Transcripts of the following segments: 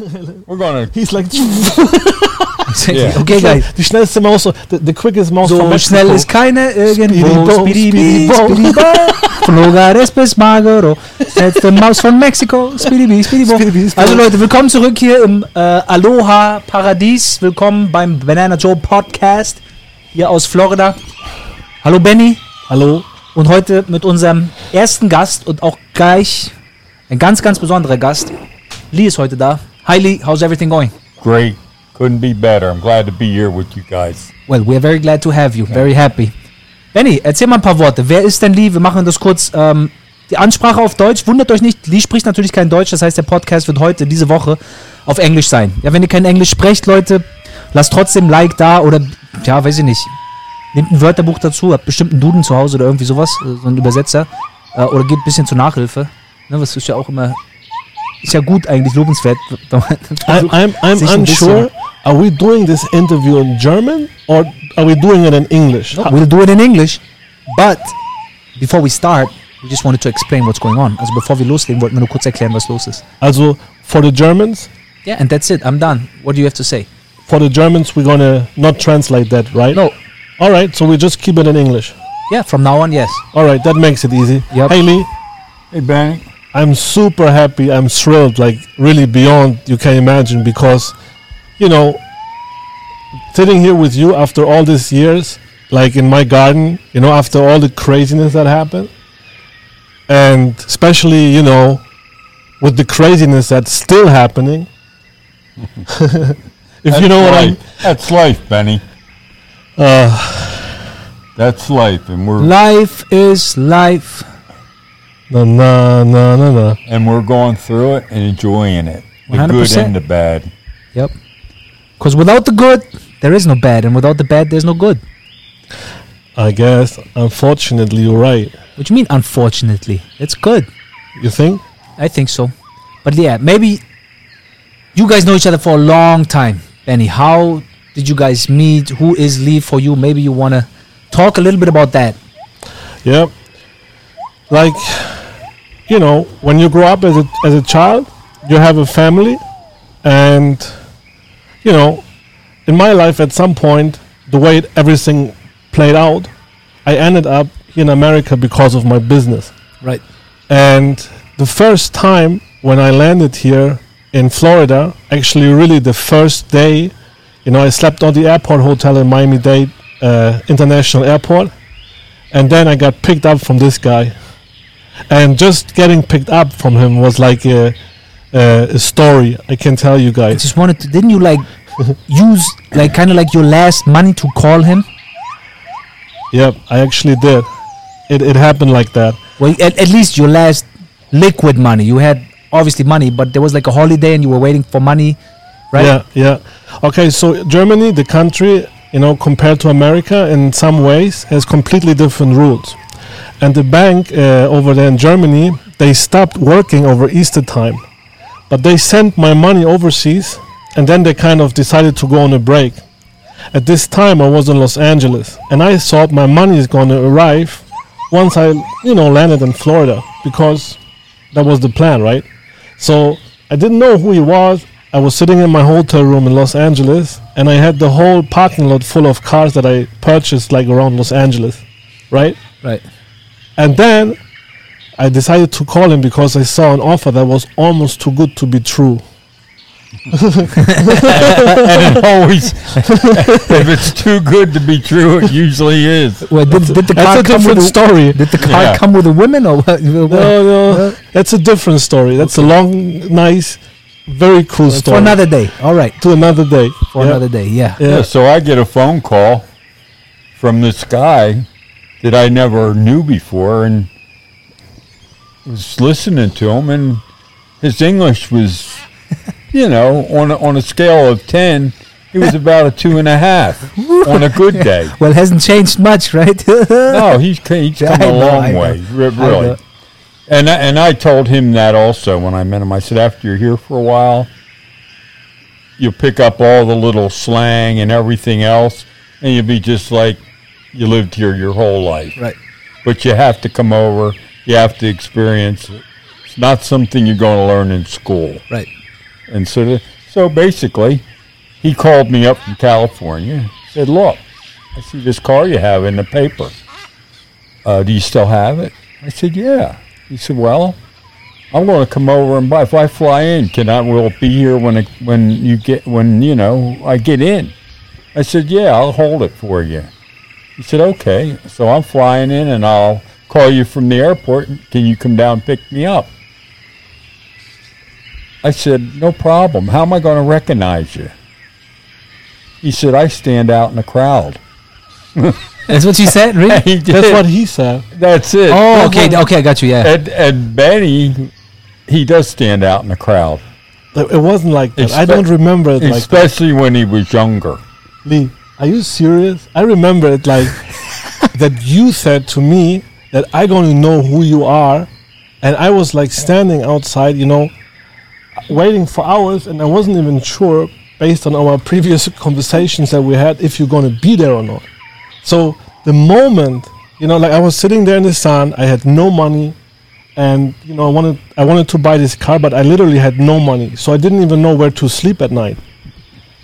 We're gonna. He's like Yeah. Okay, guys. die schnellste Maus, the, the quickest mouse from So schnell ist keine irgendwo. Speedy-bo. Flogares bis Magero. Schnellste Maus von Mexiko. Speedy-bee, Speedy-bo. Also Leute, willkommen zurück hier im äh, Aloha Paradies. Willkommen beim Banana Joe Podcast hier aus Florida. Hallo Benny. Hallo. Und heute mit unserem ersten Gast und auch gleich ein ganz, ganz besonderer Gast. Lee ist heute da. Hi Lee, how's everything going? Great. Couldn't be better. I'm glad to be here with you guys. Well, we're very glad to have you. Very happy. Benny, erzähl mal ein paar Worte. Wer ist denn Lee? Wir machen das kurz. Ähm, die Ansprache auf Deutsch. Wundert euch nicht, Lee spricht natürlich kein Deutsch. Das heißt, der Podcast wird heute, diese Woche, auf Englisch sein. Ja, wenn ihr kein Englisch sprecht, Leute, lasst trotzdem ein Like da oder, ja, weiß ich nicht. Nehmt ein Wörterbuch dazu, habt bestimmt einen Duden zu Hause oder irgendwie sowas, äh, so einen Übersetzer. Äh, oder geht ein bisschen zur Nachhilfe. Ne, was ist ja auch immer. Ist ja gut eigentlich, lobenswert. I, I'm, I'm sich ein bisschen- unsure. Are we doing this interview in German or are we doing it in English? We'll do it in English. But before we start, we just wanted to explain what's going on. Also bevor wir loslegen, wollten wir nur kurz erklären, was los ist. Also, for the Germans, Yeah, and that's it. I'm done. What do you have to say? for the Germans, we're gonna not translate that, right? No. All right, so we just keep it in English. Yeah, from now on, yes. All right, that makes it easy. Yep. Hey Lee, Hey, Benny. I'm super happy. I'm thrilled, like really beyond you can imagine, because, you know, sitting here with you after all these years, like in my garden, you know, after all the craziness that happened, and especially, you know, with the craziness that's still happening. if you know what I'm. life. That's life, Benny. Uh, That's life, and we're Life is life. Na na na na na. and we're going through it and enjoying it. The good 100%. and the bad. Yep. Because without the good, there is no bad. And without the bad, there's no good. I guess, unfortunately, you're right. What do you mean, unfortunately? It's good. You think? I think so. But yeah, maybe you guys know each other for a long time. Benny, how did you guys meet? Who is Lee for you? Maybe you want to talk a little bit about that. Yeah. Like, you know, when you grow up as a as a child, you have a family, and you know, in my life, at some point, the way it- everything played out, I ended up here in America because of my business. Right. And the first time when I landed here in Florida, actually, really the first day, you know, I slept on the airport hotel in Miami Dade uh, International Airport, and then I got picked up from this guy, and just getting picked up from him was like a, a, a story I can tell you guys. I just wanted to, didn't you like use like kind of like your last money to call him? Yep, I actually did. It it happened like that. Well, at, at least your last liquid money. You had obviously money, but there was like a holiday and you were waiting for money, right? Yeah, yeah. Okay, so Germany, the country, you know, compared to America, in some ways, has completely different rules. And the bank uh, over there in Germany, they stopped working over Easter time, but they sent my money overseas, and then they kind of decided to go on a break. At this time, I was in Los Angeles, and I thought my money is going to arrive once I, you know, landed in Florida because that was the plan, right? So I didn't know who he was. I was sitting in my hotel room in Los Angeles, and I had the whole parking lot full of cars that I purchased like around Los Angeles, right? Right. And then I decided to call him because I saw an offer that was almost too good to be true. and it always, if it's too good to be true, it usually is. Well, did, did the That's car a come with a, story. Did the car Yeah. come with a woman or what? No, no, that's a different story. That's a long, nice, very cool story. For another day. All right. to another day. For Yeah. another day. Yeah. Yeah. Yeah, so I get a phone call from this guy that I never knew before and was listening to him and his English was you know, on a, on a scale of ten, he was about a two and a half on a good day. Well, hasn't changed much, right? No, he's he's come a know, long way, I really. And I, and I told him that also when I met him. I said, after you're here for a while, you'll pick up all the little slang and everything else, and you'll be just like you lived here your whole life. Right. But you have to come over. You have to experience it. It's not something you're going to learn in school. Right. And so, the, so basically, he called me up from California. Said, "Look, I see this car you have in the paper. Uh, do you still have it?" I said, "Yeah." He said, "Well, I'm going to come over and buy. If I fly in, can I? Will it be here when it, when you get when you know I get in?" I said, "Yeah, I'll hold it for you." He said, "Okay." So I'm flying in, and I'll call you from the airport. Can you come down and pick me up? I said, "No problem. How am I going to recognize you?" He said, "I stand out in the crowd." That's what you said, really? He. That's what he said. That's it. Oh, okay, okay, I got you. Yeah. And, and Benny, he does stand out in the crowd, It wasn't like that. I don't remember it like that. especially when he was younger. Lee, are you serious? I remember it like that you said to me that I gonna know who you are, and I was like standing outside, you know, waiting for hours, and I wasn't even sure, based on our previous conversations that we had, if you're gonna be there or not. So the moment, you know, like I was sitting there in the sun, I had no money, and you know, I wanted I wanted to buy this car, but I literally had no money, so I didn't even know where to sleep at night.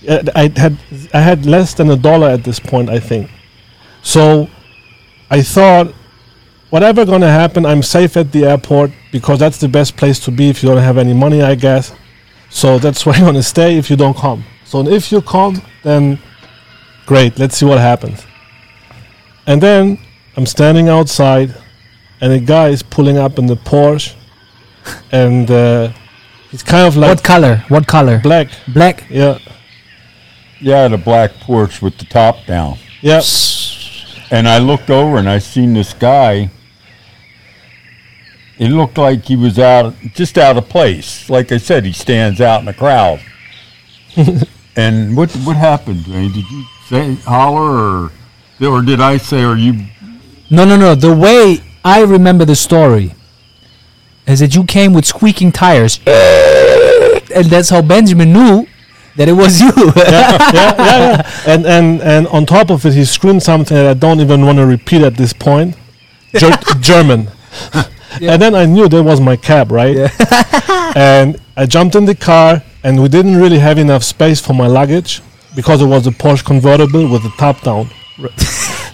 I had I had less than a dollar at this point, I think. So I thought, whatever gonna happen, I'm safe at the airport because that's the best place to be if you don't have any money, I guess. So that's where you're gonna stay if you don't come. So if you come, then great. Let's see what happens. And then I'm standing outside, and a guy is pulling up in the Porsche, and uh, he's kind of like what color? What color? black. Black. Yeah, Yeah, the black Porsche with the top down. yeah. And I looked over and I seen this guy. It looked like he was out, just out of place. Like I said, he stands out in the crowd. and what what happened? Did you say holler or or did I say or you? No, no, no. The way I remember the story is that you came with squeaking tires, and that's how Benjamin knew that it was you. yeah, yeah, yeah. And and and on top of it, he screamed something that I don't even want to repeat at this point. Ger- German. And then I knew that was my cab, right? Yeah. and I jumped in the car, and we didn't really have enough space for my luggage because it was a Porsche convertible with the top down.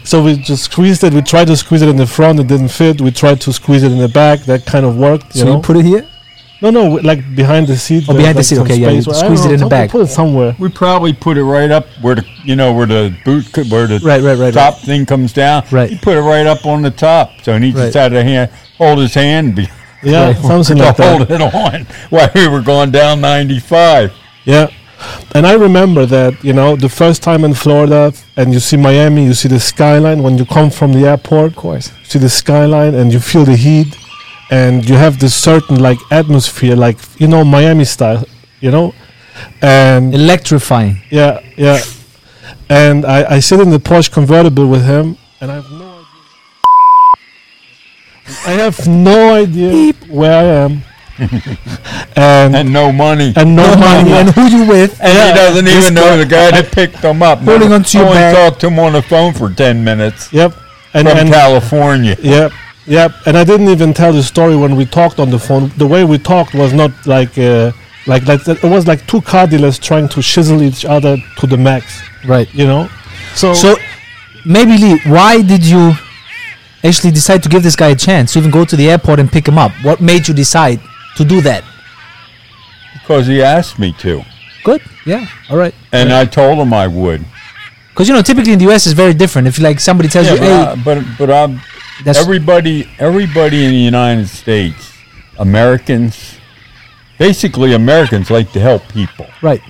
so we just squeezed it. We tried to squeeze it in the front, it didn't fit. We tried to squeeze it in the back, that kind of worked. You so know, you put it here. No, no, like behind the seat. Oh, there's, behind the seat, okay, yeah, you space. Squeezed it in the back. Put it somewhere. We probably put it right up where the you know where the boot co- where the Right, right, right, top thing comes down. Right. You put it right up on the top, so he Right. just had to hand, hold his hand be, Yeah, Right. something to like that. hold it on while we were going down 95. Yeah. And I remember that, you know, the first time in Florida and you see Miami, you see the skyline when you come from the airport, Of course. you see the skyline and you feel the heat and you have this certain like atmosphere, like, you know, Miami style, you know? And Electrifying. yeah, yeah. And I, I sit in the Porsche convertible with him and I have no idea. I have no idea where I am. and, And no money. and no, No money. money. And who you with? And Yeah, he doesn't this even know the guy that picked him up. Holding Never- onto your only bag. talked to him on the phone for 10 minutes Yep. And, from and California. Yep, yep. And I didn't even tell the story when we talked on the phone. The way we talked was not like uh, like like. It was like two car dealers trying to chisel each other to the max. Right. You know. So, So, maybe Lee, why did you actually decide to give this guy a chance to even go to the airport and pick him up? What made you decide to do that? Because he asked me to. Good. Yeah. All right. And I told him I would. Because you know, typically in the U.S. it's very different. If like somebody tells Yeah, you, but, "Hey, I, but but I'm that's everybody everybody in the United States, Americans, basically Americans like to help people. Right,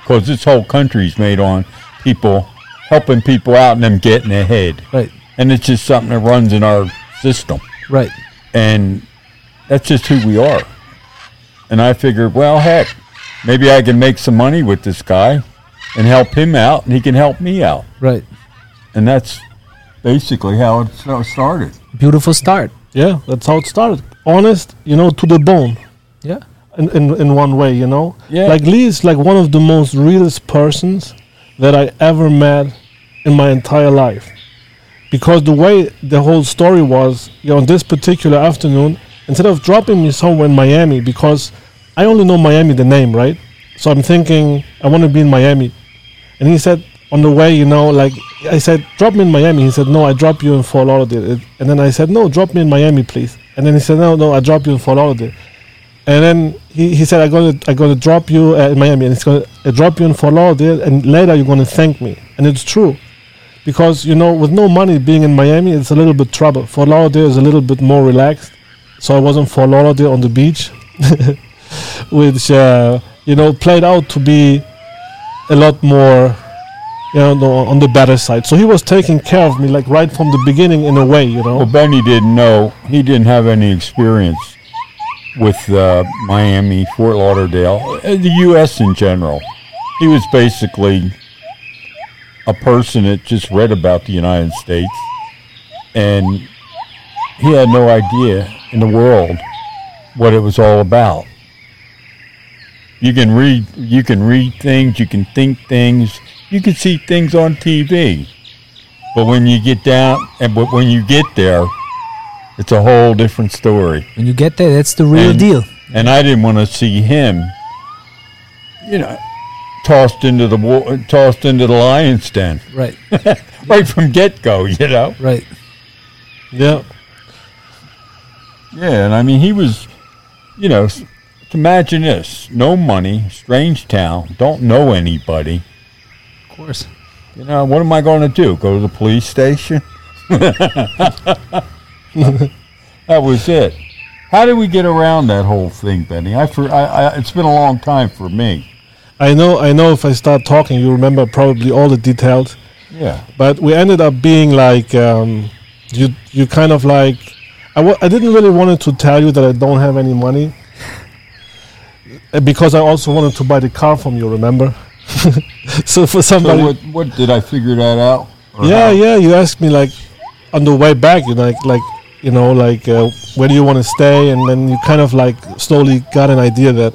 because this whole country's made on people helping people out and them getting ahead, right, and it's just something that runs in our system, right, and that's just who we are. And I figured, well, heck, maybe I can make some money with this guy and help him out, and he can help me out, right." and that's basically how it started. Beautiful start. yeah, that's how it started. Honest, you know, to the bone. Yeah. In, in, in one way, you know. Yeah. Like Lee is like one of the most realest persons that I ever met in my entire life. Because the way the whole story was, you know, on this particular afternoon, instead of dropping me somewhere in Miami, because I only know Miami the name, right? so I'm thinking I want to be in Miami, and he said on the way, you know, like I said, drop me in Miami. He said, no, I drop you in Fort Lauderdale, and then I said, no, drop me in Miami, please. And then he said, no, no, I drop you in Fort Lauderdale. And then he, he said, I'm gonna I'm gonna drop you uh, in Miami, and it's gonna drop you in Fort Lauderdale, and later you're gonna thank me. And it's true, because you know, with no money being in Miami, it's a little bit trouble. Fort Lauderdale is a little bit more relaxed, so I was in Fort Lauderdale on the beach, which uh, you know played out to be a lot more, you know, no- on the better side. So he was taking care of me like right from the beginning in a way, you know. Well, Benny didn't know. He didn't have any experience with uh, Miami, Fort Lauderdale, uh, the U.S. in general. He was basically a person that just read about the United States, and he had no idea in the world what it was all about. You can read, you can read things, you can think things, you can see things on TV. But when you get down, and but when you get there, it's a whole different story. When you get there, that's the real And- deal. And I didn't want to see him, you know, tossed into the wa- tossed into the lion's den Right, right from get go. You know. right. Yeah. Yeah, and I mean he was, you know, imagine this: no money, strange town, don't know anybody. Of course. You know, what am I going to do? Go to the police station? that was it. How did we get around that whole thing, Benny? I, for, I, I it's been a long time for me. I know, I know. If I start talking, you remember probably all the details. Yeah. But we ended up being like, um, you, you kind of like. I w- I didn't really wanted to tell you that I don't have any money, because I also wanted to buy the car from you. Remember? so for somebody, So what, what did I figure that out? Yeah, how? yeah. You asked me like on the way back, you know, like, like you know, like uh, where do you want to stay, and then you kind of like slowly got an idea that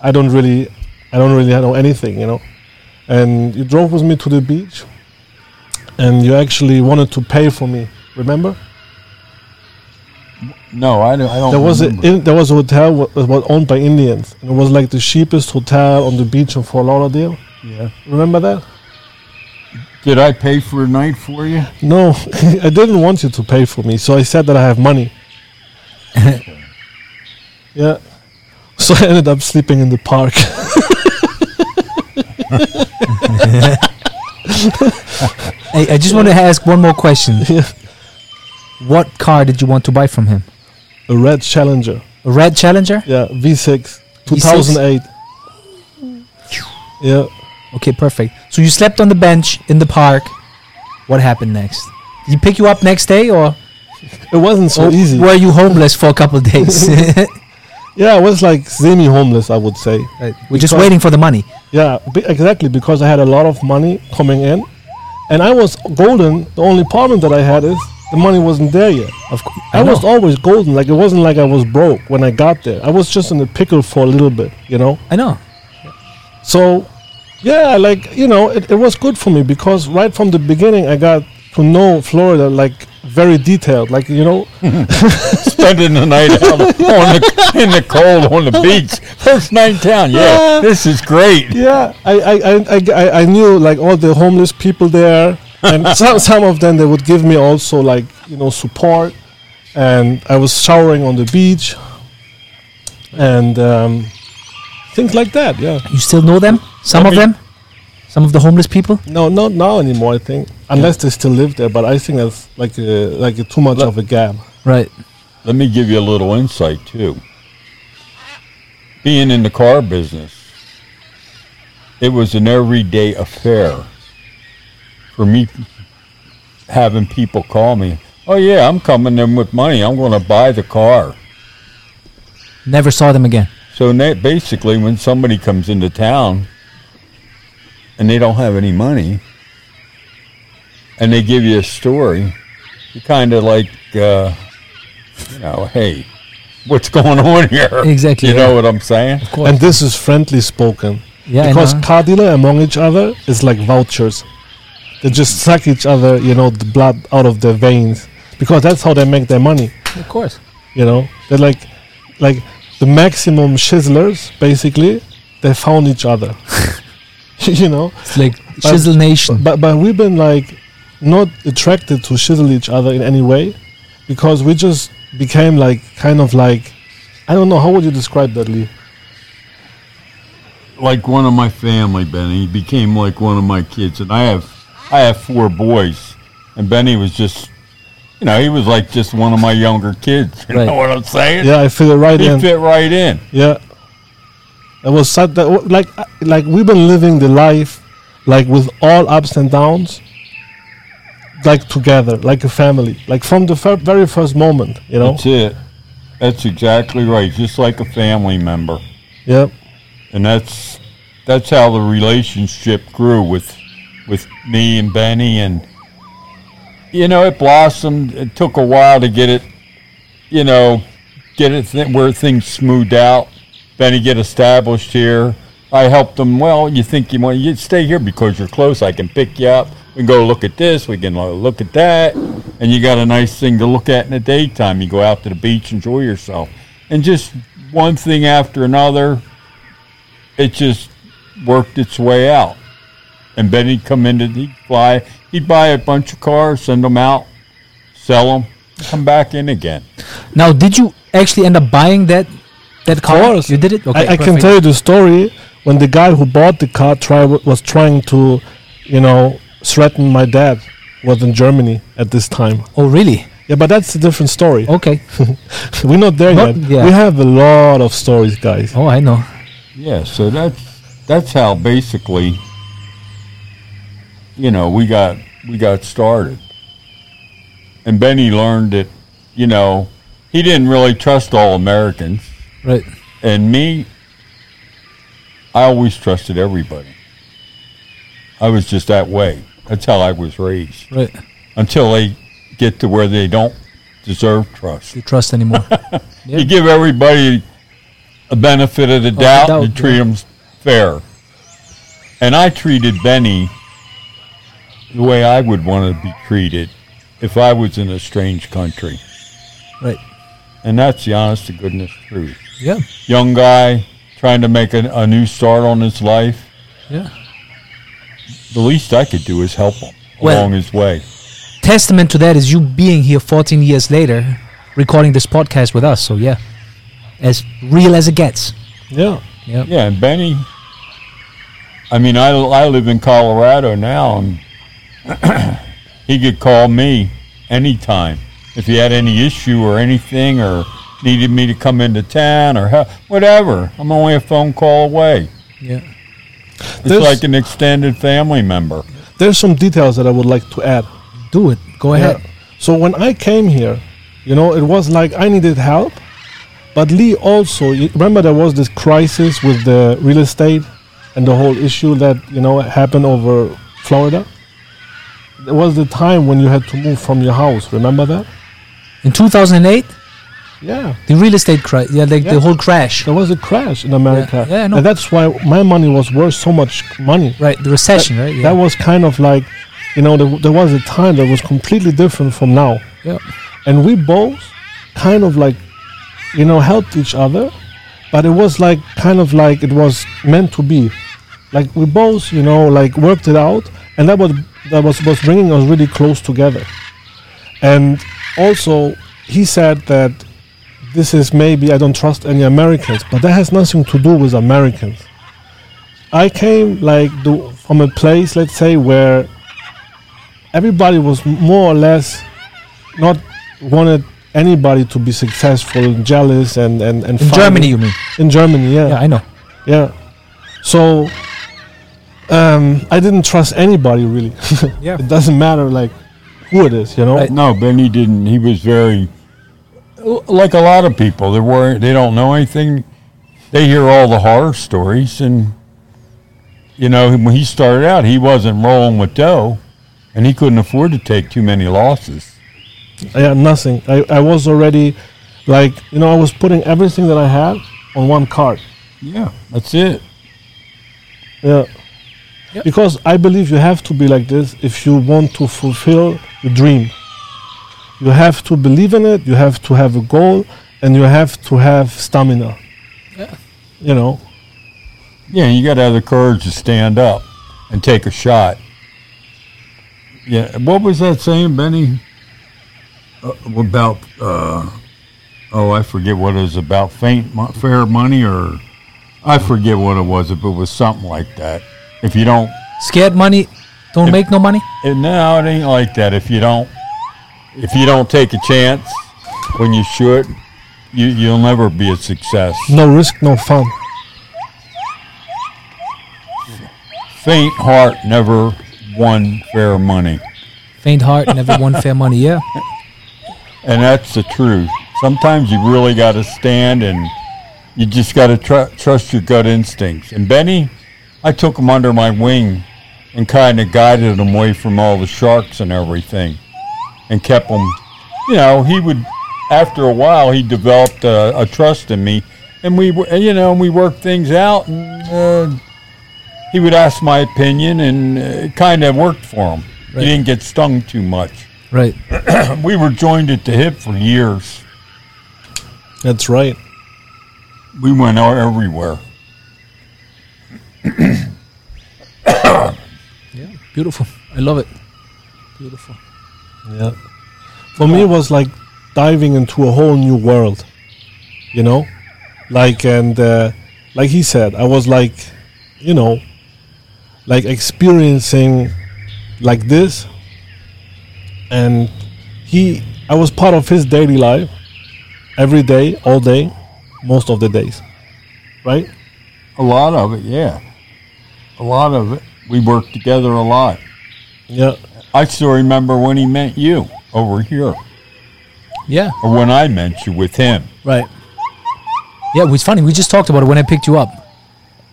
I don't really, I don't really know anything, you know. And you drove with me to the beach, and you actually wanted to pay for me. Remember? No, I don't. I don't There was a in, there was a hotel that was owned by Indians, and it was like the cheapest hotel on the beach in Fort Lauderdale. yeah. Remember that? Did I pay for a night for you? No, I didn't want you to pay for me, so I said that I have money. yeah. So I ended up sleeping in the park. Hey, I just want to ask one more question. Yeah. What car did you want to buy from him? a red Challenger. A red Challenger? Yeah, V6, 2008. Yeah. Okay, perfect. So you slept on the bench in the park. What happened next? Did he pick you up next day, or, It wasn't so easy. were you homeless for a couple of days? Yeah, I was like semi-homeless, I would say. right. We're just waiting for the money. Yeah, be- exactly because I had a lot of money coming in, and I was golden. The only problem that I had is the money wasn't there yet. Of course, I, was always golden. Like it wasn't like I was broke when I got there. I was just in a pickle for a little bit, you know. I know. So, yeah, like you know, it, it was good for me because right from the beginning I got to know Florida like very detailed. Like you know, Spending the night out on the, in the cold on the beach. First night in town. Yeah, this is great. yeah, I I, I, I, I I knew like all the homeless people there, and some some of them they would give me also like you know support, and I was showering on the beach, and um, things like that. Yeah. You still know them? Some of them? Some of the homeless people? No, not now anymore. I think unless they still live there, but I think that's like a, like a too much Let- of a gap. Right. Let me give you a little insight too. Being in the car business, it was an everyday affair for me having people call me. Oh yeah, I'm coming in with money. I'm going to buy the car. Never saw them again. So na- basically, when somebody comes into town and they don't have any money, and they give you a story, you kind of like, uh, you know, hey, what's going on here? Exactly, You yeah. know what I'm saying? Of course. And this is friendly spoken yeah, because I car dealer among each other is like vouchers. They just suck each other, you know, the blood out of their veins because that's how they make their money. of course. You know, they're like, like the maximum shizzlers basically. they found each other. you know, It's like Shizzle Nation. but but we've been like not attracted to shizzle each other in any way because we just became like kind of like I don't know how would you describe that, Lee? like one of my family, Benny. He became like one of my kids, and I have I have four boys, and Benny was just, you know, he was like just one of my younger kids. You Right. know what I'm saying? Yeah, I feel it right he in. fit right in. Yeah. It was such that like uh, like we've been living the life like with all ups and downs like together like a family like from the fir- very first moment you know That's it. That's exactly right. Just like a family member, yeah and that's that's how the relationship grew with with me and Benny, and you know, it blossomed. It took a while to get it, you know, get it th- where things smoothed out. Benny get established here. I helped him. Well, you think you want you stay here because you're close. I can pick you up. We can go look at this. We can uh, look at that, and you got a nice thing to look at in the daytime. You go out to the beach, enjoy yourself, and just one thing after another. It just worked its way out. And Benny'd come in and he'd fly, he'd buy a bunch of cars, send them out, sell them, come back in again. Now, did you actually end up buying that that car? course. You did it. Okay, I, I can tell you the story when the guy who bought the car try was trying to you know threaten my dad was in Germany at this time Oh, really? yeah but that's a different story Okay. we're not there Not- yet yeah. we have a lot of stories guys Oh, I know. Yeah, so that's that's how basically, you know, we got we got started. And Benny learned that, you know, he didn't really trust all Americans. Right. And me, I always trusted everybody. I was just that way. That's how I was raised. Right. Until they get to where they don't deserve trust. You trust anymore? Yeah. You give everybody a benefit of the doubt, doubt, and treat yeah. them fair. And I treated Benny the way I would want to be treated if I was in a strange country. right. And that's the honest to goodness truth. Yeah. Young guy trying to make a, a new start on his life. Yeah. The least I could do is help him Well- along his way. Testament to that is you being here 14 years later, recording this podcast with us. So yeah, as real as it gets. yeah Yeah. Yeah, and Benny. I mean, I, I live in Colorado now, and he could call me anytime if he had any issue or anything, or needed me to come into town or hel- whatever. I'm only a phone call away. Yeah. It's There's- like an extended family member. there's some details that I would like to add Do it. Go ahead. Yeah. So when I came here, you know, it was like I needed help, but Lee also. Remember there was this crisis with the real estate and the whole issue that you know happened over Florida. There was the time when you had to move from your house. Remember that? In 2008, Yeah. the real estate crash. Yeah, like the whole crash. There was a crash in America, Yeah, I know. and that's why my money was worth so much money. Right. The recession. right. Yeah. That was kind of like, you know, there, there was a time that was completely different from now. yeah. and we both kind of like you know helped each other but it was like kind of like it was meant to be like we both you know like worked it out and that was that was was bringing us really close together and also he said that this is maybe i don't trust any americans but that has nothing to do with americans i came like do, from a place let's say where everybody was more or less not wanted anybody to be successful and jealous and and, and In. Germany, you mean? in Germany yeah Yeah, I know. yeah so um, I didn't trust anybody really Yeah. it doesn't matter like who it is you know Right. No, Benny didn't. He was very like a lot of people. They were they don't know anything. They hear all the horror stories, and you know when he started out, he wasn't rolling with dough, and he couldn't afford to take too many losses. I had nothing I, I was already like you know I was putting everything that I had on one card Yeah, that's it. yeah Yep. because I believe you have to be like this if you want to fulfill your dream you have to believe in it you have to have a goal and you have to have stamina Yeah. you know Yeah, you got to have the courage to stand up and take a shot. Yeah, what was that saying, Benny? Uh, about uh, oh, I forget what it was about. Faint, mo- fair money, or I forget what it was. But it was something like that. If you don't, Scared money, don't If- make no money. and no, it ain't like that. If you don't, if you don't take a chance when you should, you you'll never be a success. No risk, no fun. Faint heart never won fair money. Faint heart, never won fair money. Yeah. And that's the truth. Sometimes you really got to stand and you just got to tr- trust your gut instincts. And Benny, I took him under my wing and kind of guided him away from all the sharks and everything and kept him, you know, he would, after a while, he developed a, a trust in me. And we, you know, we worked things out and uh, he would ask my opinion and uh, it kind of worked for him. Right. He didn't get stung too much Right. we were joined at the hip for years. That's right. We went out everywhere. Beautiful. I love it. Beautiful. Yeah. For me, it was like diving into a whole new world. You know, like and uh, like he said, I was like, you know, like experiencing like this, and he, I was part of his daily life, every day, all day, most of the days, right? A lot of it, yeah. A lot of it. We worked together a lot. Yeah. I still remember when he met you over here, Yeah. or when I met you with him. Right. Yeah, it was funny. We just talked about it when I picked you up.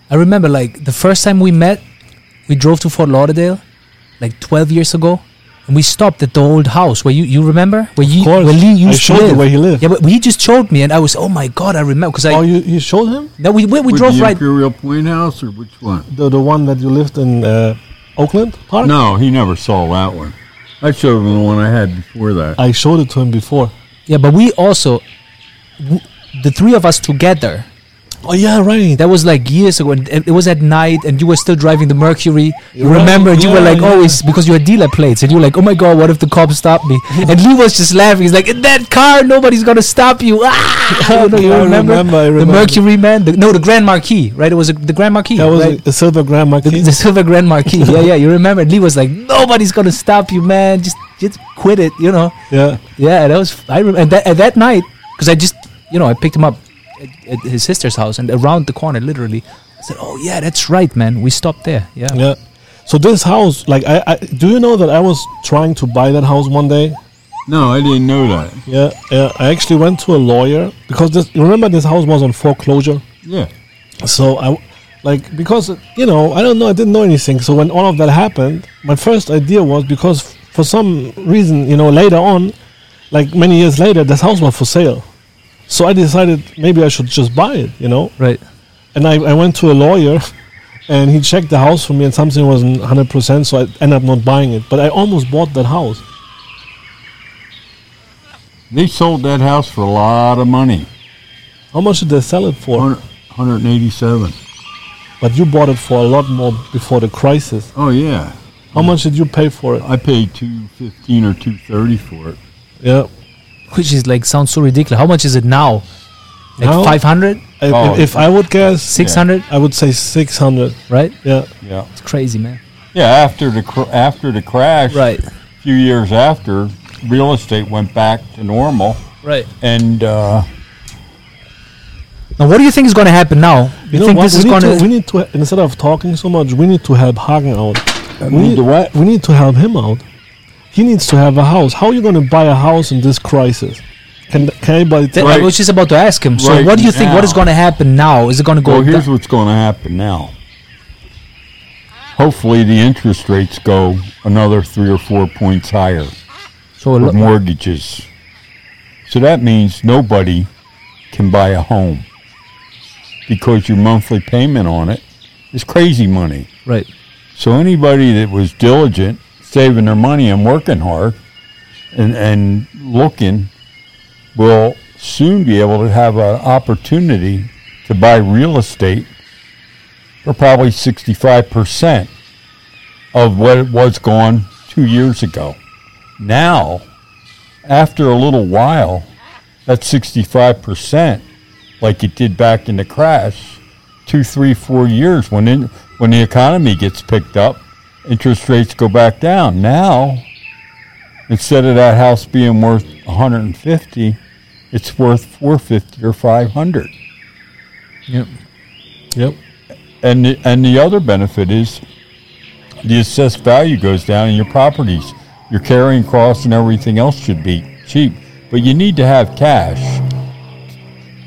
I remember like the first time we met, we drove to Fort Lauderdale, like 12 years ago, we stopped at the old house where you you remember where you course. where Lee I used showed to you live. where he lived. Yeah, but he just showed me, and I was oh my god, I remember because I Oh, you you showed him no we we, we With drove the right. Imperial Point House, or which one? the the one that you lived in uh, Oakland Park. No, he never saw that one. I showed him the one I had before that. I showed it to him before. Yeah, but we also w- the three of us together. Oh yeah, right. That was like years ago, and it was at night, and you were still driving the Mercury. You Right, remember? And you were yeah, like yeah. always because you had dealer plates, and you were like, "Oh my god, what if the cops stop me?" and Lee was just laughing. He's like, "In that car, nobody's gonna stop you." Ah! you, know, you I remember? remember, the. Mercury man? The, no, the Grand Marquis, right? It was a, the Grand Marquis, That was right? a, a silver Grand Marquis. the silver Grand Marquis. yeah, yeah. You remember? Lee was like, "Nobody's gonna stop you, man. Just, just quit it." You know? yeah, Yeah, that was. I remember and that, and that night because I just, you know, I picked him up at, at his sister's house and around the corner, literally. I said, "Oh yeah, that's right, man. We stopped there." Yeah. yeah. So this house, like, I, I do you know that I was trying to buy that house one day? No, I didn't know that. Yeah, yeah. I actually went to a lawyer because this. Remember this house was on foreclosure. Yeah. So I, like, because you know, I don't know, I didn't know anything. So when all of that happened, my first idea was because f- for some reason, you know, later on, like many years later, this house was for sale. So I decided maybe I should just buy it, you know. Right. And I, I went to a lawyer, and he checked the house for me, and something wasn't hundred percent. So I ended up not buying it. But I almost bought that house. They sold that house for a lot of money. How much did they sell it for? 100 187. But you bought it for a lot more before the crisis. Oh yeah. How much did you pay for it? I paid 215 or 230 for it. Yeah. Which is like sounds so ridiculous. How much is it now? Like Now? five hundred, If, Oh, if I would guess, six hundred, I would say six hundred. right? Yeah. Yeah. It's crazy, man. Yeah, after the cr- after the crash, Right. a few years after, real estate went back to normal Right. and uh, Now, what do you think is going to happen now? You, You know think what? this is we, going need to, to? we need to instead of talking so much, we need to help Hagen out. we We need to what? We need to help him out. He needs to have a house. How are you going to buy a house in this crisis? Can can anybody Th- tell? I was just about to ask him. So, Right what do you think? What is going to happen now? Is it going to go? Well, here's da- what's going to happen now. Hopefully, the interest rates go another three or four points higher so, a with lo- mortgages. So that means nobody can buy a home because your monthly payment on it is crazy money. right. So anybody that was diligent, saving their money and working hard and, and looking will soon be able to have an opportunity to buy real estate for probably 65% of what it was gone two years ago. Now, after a little while, that 65%, like it did back in the crash, two, three, four years, when, in, when the economy gets picked up, interest rates go back down. Now, instead of that house being worth 150, it's worth 450 or 500. Yep. Yep. And the, and the other benefit is the assessed value goes down in your properties. Your carrying costs and everything else should be cheap, but you need to have cash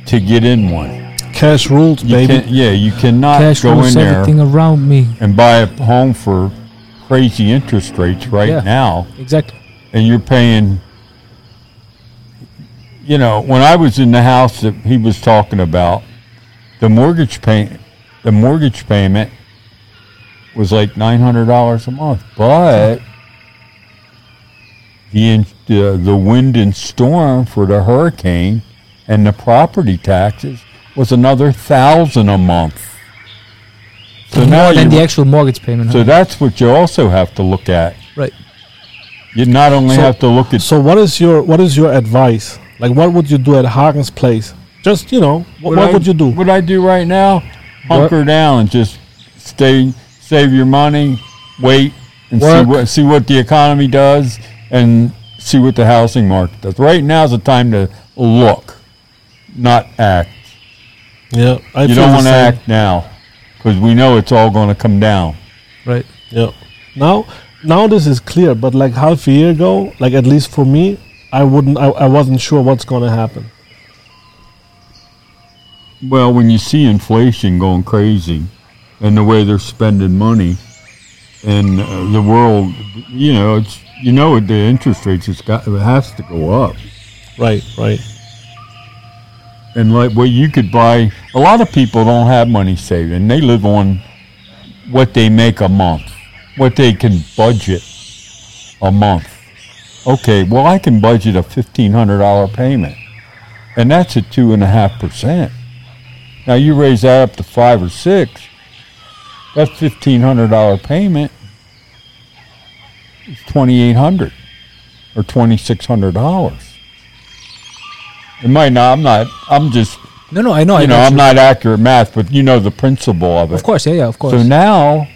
to get in one. Cash rules, You baby. yeah, you cannot Cash go in rules there everything around me. and buy a home for crazy interest rates right Yeah. now, Exactly. and you're paying. You know, when I was in the house that he was talking about, the mortgage pay, the mortgage payment was like nine hundred dollars a month, but the the the wind and storm for the hurricane and the property taxes was another thousand a month. So now More than the actual mortgage payment. so huh? that's what you also have to look at. right. You not only So- have to look at So what is your what is your advice? Like what would you do at Hagen's place? Just you know, what, what I- would you do? What I do right now, hunker down and just stay, save your money, wait, and see what see what the economy does, and see what the housing market does. Right now is the time to look, not act. Yeah, I you feel don't want to act now because we know it's all going to come down. Right. Yeah. Now, now this is clear, but like half a year ago, like at least for me, I wouldn't, I, I wasn't sure what's going to happen. Well, when you see inflation going crazy and the way they're spending money and uh, the world, you know, it's you know the interest rates it's got it has to go up. Right, right. And like what you could buy, a lot of people don't have money saved, and They live on what they make a month, what they can budget a month. Okay, well I can budget a fifteen hundred dollar payment, and that's at two and a half percent. Now you raise that up to five or six, that fifteen hundred dollar payment is twenty eight hundred or twenty six hundred dollars. It might not. I'm not. I'm just. No, no, I know. I You know, I'm not accurate math, but you know the principle of it. Of course, yeah, yeah, of course. So now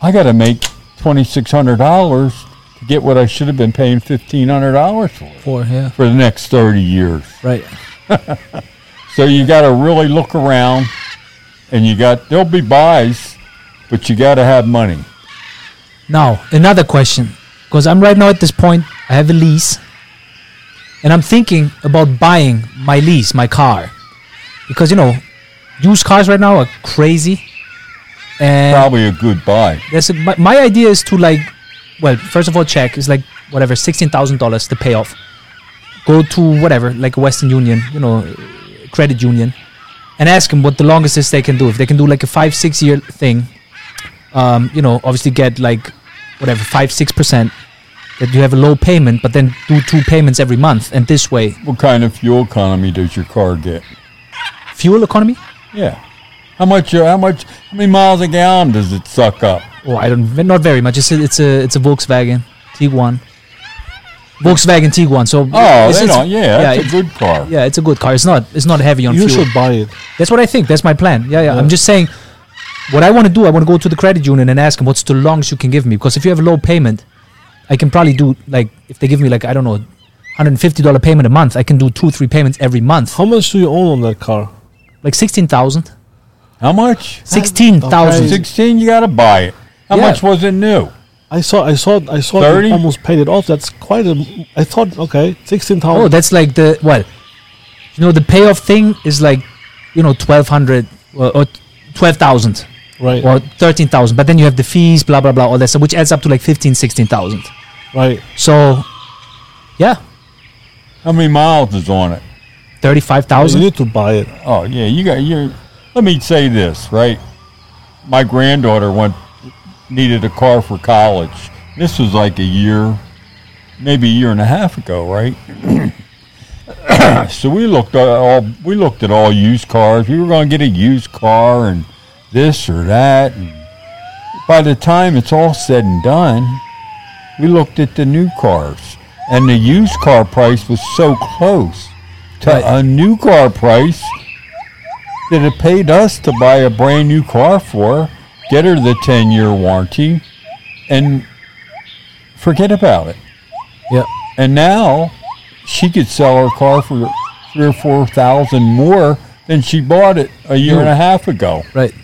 I got to make twenty six hundred dollars to get what I should have been paying fifteen hundred dollars for For yeah. for the next thirty years. Right. So you got to really look around, and you got there'll be buys, but you got to have money. Now, another question. Because I'm right now at this point, I have a lease. And I'm thinking about buying my lease, my car. Because, you know, used cars right now are crazy. And Probably a good buy. a, my, my idea is to, like, well, first of all, check. It's like, whatever, $16,000 to pay off. Go to whatever, like a Western Union, you know, credit union, and ask them what the longest is they can do. If they can do like a five, six year thing, um, you know, obviously get like whatever five, six percent. That you have a low payment, but then do two payments every month, and this way, What kind of fuel economy does your car get? fuel economy. Yeah. How much? uh, How much? How many miles a gallon does it suck up? Oh, I don't, not very much. It's a, it's a, it's a Volkswagen Tiguan. Volkswagen Tiguan. So Oh, it's, they it's- don't. Yeah, that's it's- a good car. Yeah, it's a good car. It's not, it's not heavy on You fuel. You should buy it. That's what I think. That's my plan. Yeah, yeah. Yeah. I'm just saying, what I want to do, I want to go to the credit union and ask them what's the longest you can give me. Because if you have a low payment, I can probably do like if they give me like I don't know, hundred and fifty dollar payment a month, I can do two, three payments every month, How much do you own on that car? like sixteen thousand. How much? Sixteen thousand. Okay. Sixteen. You got to buy it. How Yeah. much was it new? I saw, I saw, I saw. 30? You almost paid it off. That's quite a. I thought, okay, sixteen Oh, thousand. that's like the well, you know, the payoff thing is like, you know, twelve hundred or, or twelve thousand right, or thirteen thousand. But then you have the fees, blah blah blah, all that stuff, which adds up to like 15, 16,000. right. So, yeah, How many miles is on it? thirty-five You need to buy it. Oh yeah, you got your. Let me say this right. My granddaughter went needed a car for college. This was like a year, maybe a year and a half ago, right? so we looked at all we looked at all used cars. We were going to get a used car and this or that. And by the time it's all said and done, we looked at the new cars, and the used car price was so close to Right. a new car price that it paid us to buy a brand new car for, get her the ten year warranty, and forget about it. Yeah. And now she could sell her car for three or four thousand more than she bought it a year and a half ago. Right.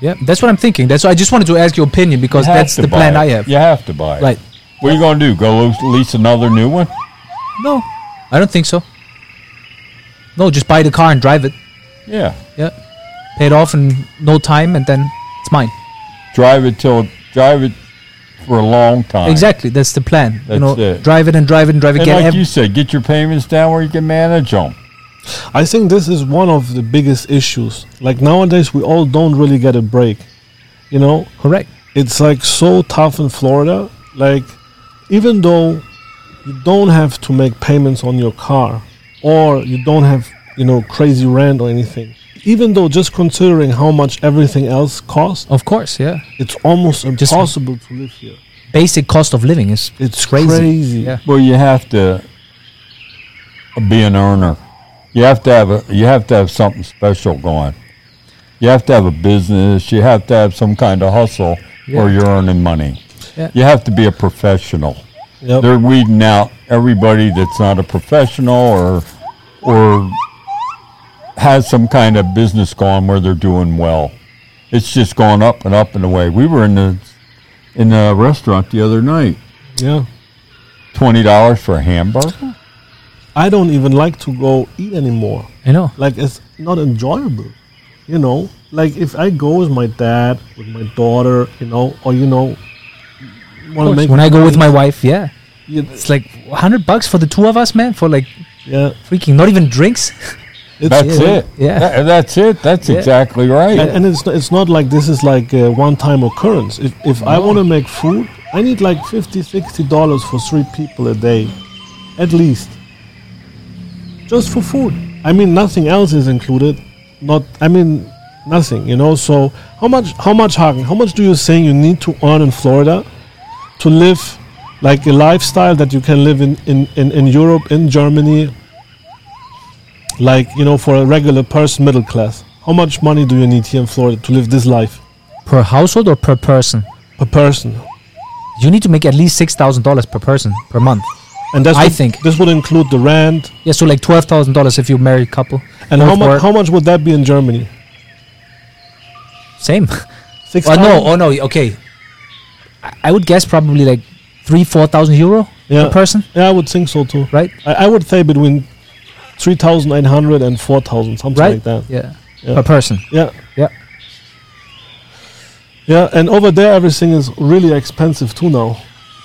Yeah, that's what I'm thinking. That's why I just wanted to ask your opinion because You that's the plan it. I have. You have to buy it. Right. What are you going to do? Go lease- another new one? No, I don't think so. No, just buy the car and drive it. Yeah. Yeah. Pay it off in no time and then it's mine. Drive it till drive it for a long time. Exactly. That's the plan. you That's know, it. drive it and drive it and drive it. And Get like ev- you said, get your payments down where you can manage them. I think this is one of the biggest issues. Like nowadays, we all don't really get a break. You know, Correct. it's like so tough in Florida. Like, even though you don't have to make payments on your car, or you don't have, you know, crazy rent or anything. Even though just considering how much everything else costs, Of course, yeah. it's almost Just- impossible to live here. Basic cost of living is It's crazy. crazy. Yeah. Well, you have to be an earner. You have to have a. You have to have something special going. You have to have a business. You have to have some kind of hustle, Yeah. or you're earning money. Yeah. You have to be a professional. Yep. They're weeding out everybody that's not a professional or or has some kind of business going where they're doing well. It's just going up and up and away. We were in the in the restaurant the other night. yeah. Twenty dollars for a hamburger. I don't even like to go eat anymore. I know. like it's not enjoyable you know like if i go with my dad with my daughter you know or you know Of want make When I go with my wife, yeah. you, It's like 100 bucks for the two of us, man, for like yeah freaking not even drinks. it's, That's Yeah. it. Yeah. Tha- that's it. That's Yeah. exactly right. and, and it's not, it's not like this is like a one-time occurrence if, if i want to make food i need like 50 60 dollars for three people a day at least just for food i mean nothing else is included not i mean nothing you know so how much how much Hagen, how much do you think you need to earn in florida to live like a lifestyle that you can live in, in, in, in Europe, in Germany, like, you know, for a regular person, middle class? How much money do you need here in Florida to live this life Per household or per person? per person? You need to make at least $6,000 per person per month. And that's I think- this would include the rent. Yeah, so like $12,000 if you're a married couple. And how much? How much would that be in Germany? Same. Six. Oh, no, oh no, okay. I, I would guess probably like three, 4,000 euro Yeah. per person, Yeah, I would think so too. right? I, I would say between three thousand eight hundred and four thousand, something Right? like that. Yeah. Yeah. Per person. Yeah. Yeah. Yeah, and over there everything is really expensive too now.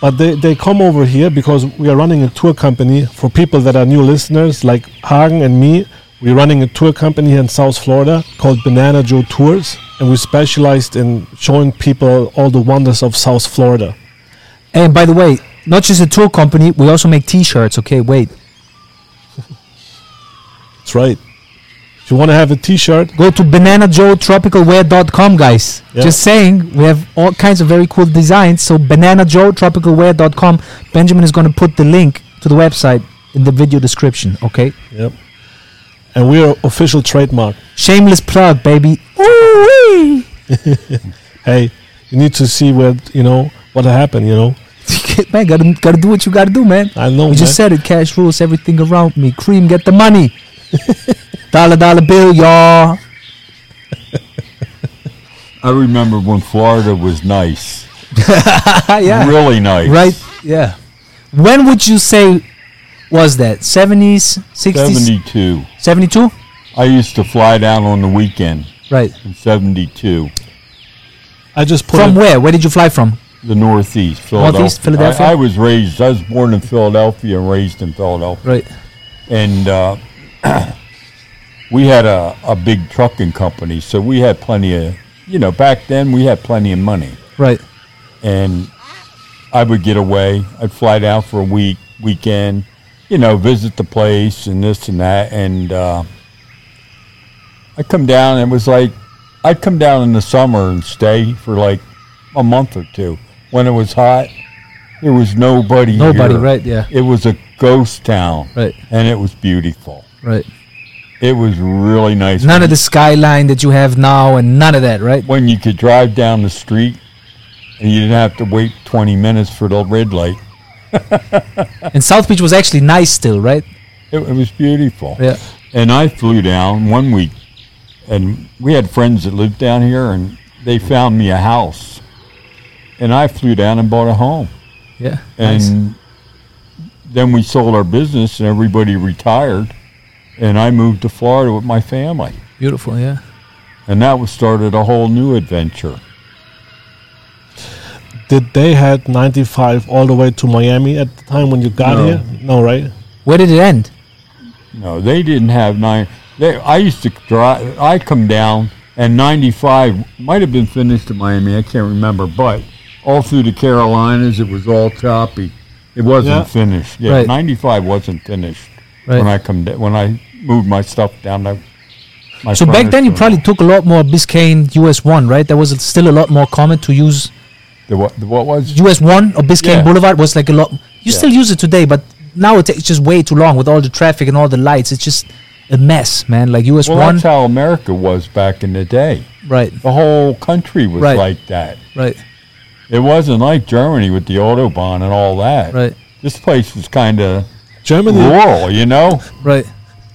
But they, they come over here because we are running a tour company for people that are new listeners like Hagen and me. We're running a tour company here in South Florida called Banana Joe Tours, and we specialized in showing people all the wonders of South Florida. And by the way, not just a tour company, we also make t-shirts, okay? Wait. That's right. If you want to have a T-shirt, Go to bananajoetropicalwear.com, guys. Yeah. Just saying, we have all kinds of very cool designs. So bananajoetropicalwear.com. Benjamin is going to put the link to the website in the video description, okay? yep. And we're official trademark. Shameless plug, baby. Hey, you need to see what you know what happened. You know, man, gotta, gotta do what you gotta do, man. I know. We just said it. Cash rules everything around me. Cream, get the money. dollar, dollar bill, y'all. I remember when Florida was nice, yeah. really nice. Right? Yeah. When would you say was that? 70s, 60s, Seventy-two. 72? I used to fly down on the weekend Right. in '72. I just put From it, where? Where did you fly from? The Northeast, Philadelphia. Northeast, Philadelphia? I, I was raised. I was born in Philadelphia and raised in Philadelphia. Right. and uh, we had a, a big trucking company, so we had plenty of, you know, back then we had plenty of money, Right. and I would get away. I'd fly down for a week, weekend, you know, visit the place and this and that. And uh, I come down. And it was like I'd come down in the summer and stay for like a month or two. When it was hot, there was nobody. Nobody, here. right? Yeah, It was a ghost town, right, and it was beautiful. right. It was really nice. None of the skyline that you have now, and none of that, right? when you could drive down the street and you didn't have to wait 20 minutes for the red light. And South Beach was actually nice still, right? It, it was beautiful. Yeah. And I flew down one week, and we had friends that lived down here, and they found me a house. And I flew down and bought a home. Yeah. And nice. then we sold our business, and everybody retired. And I moved to Florida with my family. Beautiful, yeah. And that was started a whole new adventure. Did they had 95 all the way to Miami at the time when you got No. here? No, right? Where did it end? No, they didn't have nine. They, I used to drive. I come down, and '95 might have been finished in Miami. I can't remember, but all through the Carolinas, it was all choppy. It wasn't Yeah. finished. Yeah, Right. '95 wasn't finished Right. when I come da- when I moved my stuff down. My So back then, you probably took a lot more Biscayne US One, right? There was still a lot more common to use the what? The what was? US One or Biscayne Yeah. Boulevard was like a lot. You Yeah. still use it today, but now it- it's just way too long with all the traffic and all the lights. It's just a mess, man. Like US Well, One, that's how America was back in the day. right, The whole country was Right. like that. right, It wasn't like Germany with the autobahn and all that. right, This place was kind of Germany. rural, you know, right.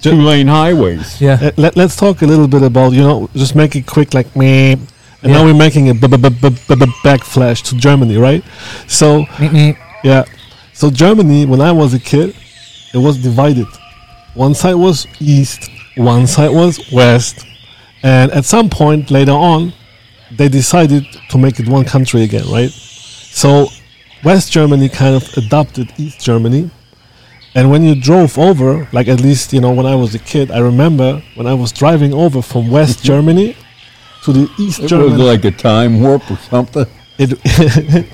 Ju- two lane highways. Yeah, Uh, let, let's talk a little bit about, you know, just make it quick like me. And Yeah. now we're making a b- b- b- b- b- backflash to Germany, right? So, yeah. So, Germany, when I was a kid, it was divided. One side was east, one side was west. And at some point later on, they decided to make it one country again, right? So, West Germany kind of adopted East Germany. And when you drove over, like at least, you know, when I was a kid, I remember when I was driving over from West Germany to the East It was Germany. like a time warp or something. it,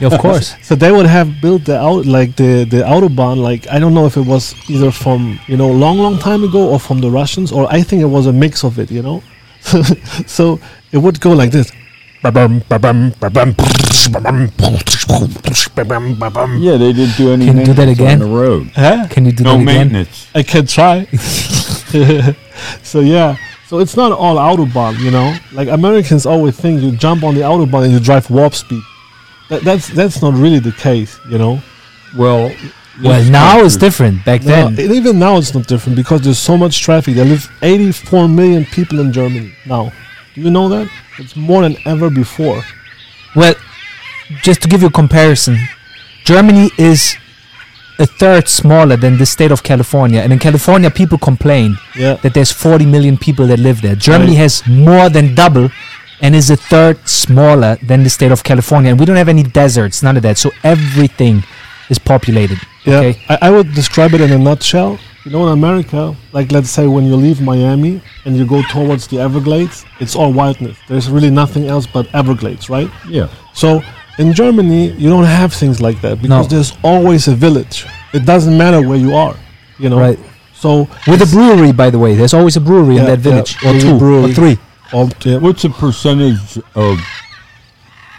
of course. so they would have built the out like the the autobahn like I don't know if it was either from you know long long time ago or from the Russians or I think it was a mix of it you know so it would go like this Yeah, they didn't do any Can you do that maintenance again? on the road. Huh? Can you do No that again? maintenance. I can try so yeah so it's not all autobahn you know like Americans always think you jump on the autobahn and you drive warp speed that, that's that's not really the case you know Well, Well, now it's different. Back No, then, and even now it's not different because there's so much traffic. There live 84 million people in Germany now. Do you know that? It's more than ever before. well, just to give you a comparison, Germany is a third smaller than the state of California, and in California, people complain Yeah. that there's 40 million people that live there. Germany Right. has more than double and is a third smaller than the state of California. And we don't have any deserts, none of that. So everything is populated. Yeah. Okay. I, I would describe it in a nutshell. You know, in America, like let's say when you leave Miami and you go towards the Everglades, it's all wildness. There's really nothing else but Everglades, right? Yeah. So in Germany, you don't have things like that because No. there's always a village. It doesn't matter where you are, you know. Right. So With a brewery, by the way. There's always a brewery in Yeah, that yeah. village. Or There's a two. Or three. all, yeah, What's the percentage of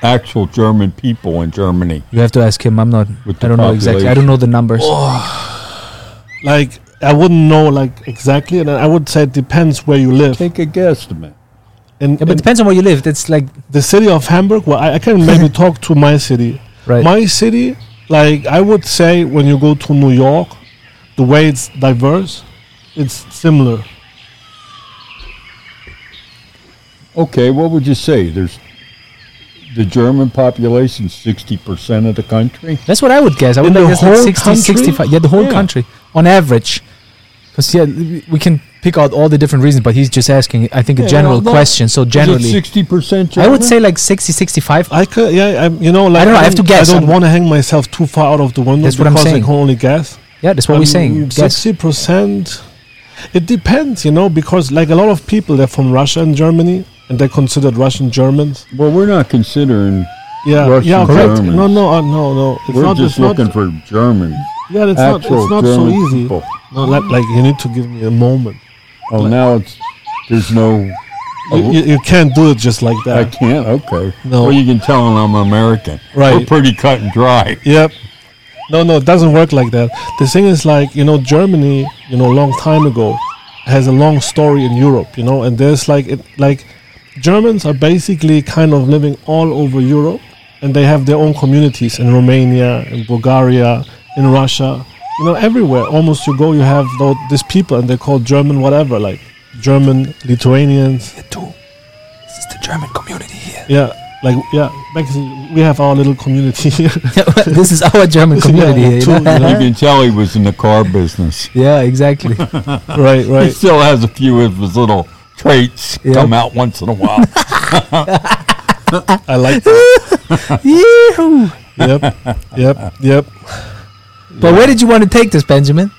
actual German people in Germany? You have to ask him. I'm not. I don't know exactly. I don't know the numbers. Oh. like I wouldn't know like exactly, and I would say it depends where you live. Take a guesstimate. In, Yeah, but it depends on where you live. It's like the city of Hamburg, well, I, I can maybe talk to my city. right. My city, like I would say, when you go to New York, the way it's diverse, it's similar. Okay, what would you say? There's the German population, sixty percent of the country. That's what I would guess. I would In like the guess like whole 60, country? 65. Yeah, the whole Yeah. country on average. Because yeah, we- we can pick out all the different reasons, but he's just asking. I think a Yeah, general well, question. So generally, sixty percent. I would say like 60, 65. I could, yeah, I, you know, like I don't know, I have to guess. I don't want to hang myself too far out of the window That's what I'm because saying. I can only guess. Yeah, that's what we're saying. Sixty percent. It depends, you know, because like a lot of people, they're from Russia and Germany, and they're considered Russian Germans. Well, we're not considering. Yeah, Russian yeah, correct. Germans. No, no, uh, no, no. It's we're not. just it's not- looking for German. Yeah, it's not. It's not so easy. people. No, like, like you need to give me a moment. Oh, now it's there's no. You, you, you can't do it just like that. I can't. Okay. No. Well, you can tell them I'm American. Right. We're pretty cut and dry. Yep. No, no, it doesn't work like that. The thing is, like you know, Germany, you know, a long time ago, has a long story in Europe, you know, and there's like it, like Germans are basically kind of living all over Europe, and they have their own communities in Romania, in Bulgaria, in Russia, you know, everywhere. Almost you go, you have tho- these people, and they're called German whatever, like German Lithuanians. Too, This is the German community here. Yeah, like yeah, basically we have our little community here. this is our German community Yeah, here. You two, know? you know. You can tell he was in the car business. yeah, exactly. right, right. He still has a few of his little traits Yep. come out once in a while. I like that. Yee-hoo. yep, yep, yep. But where did you want to take this, Benjamin?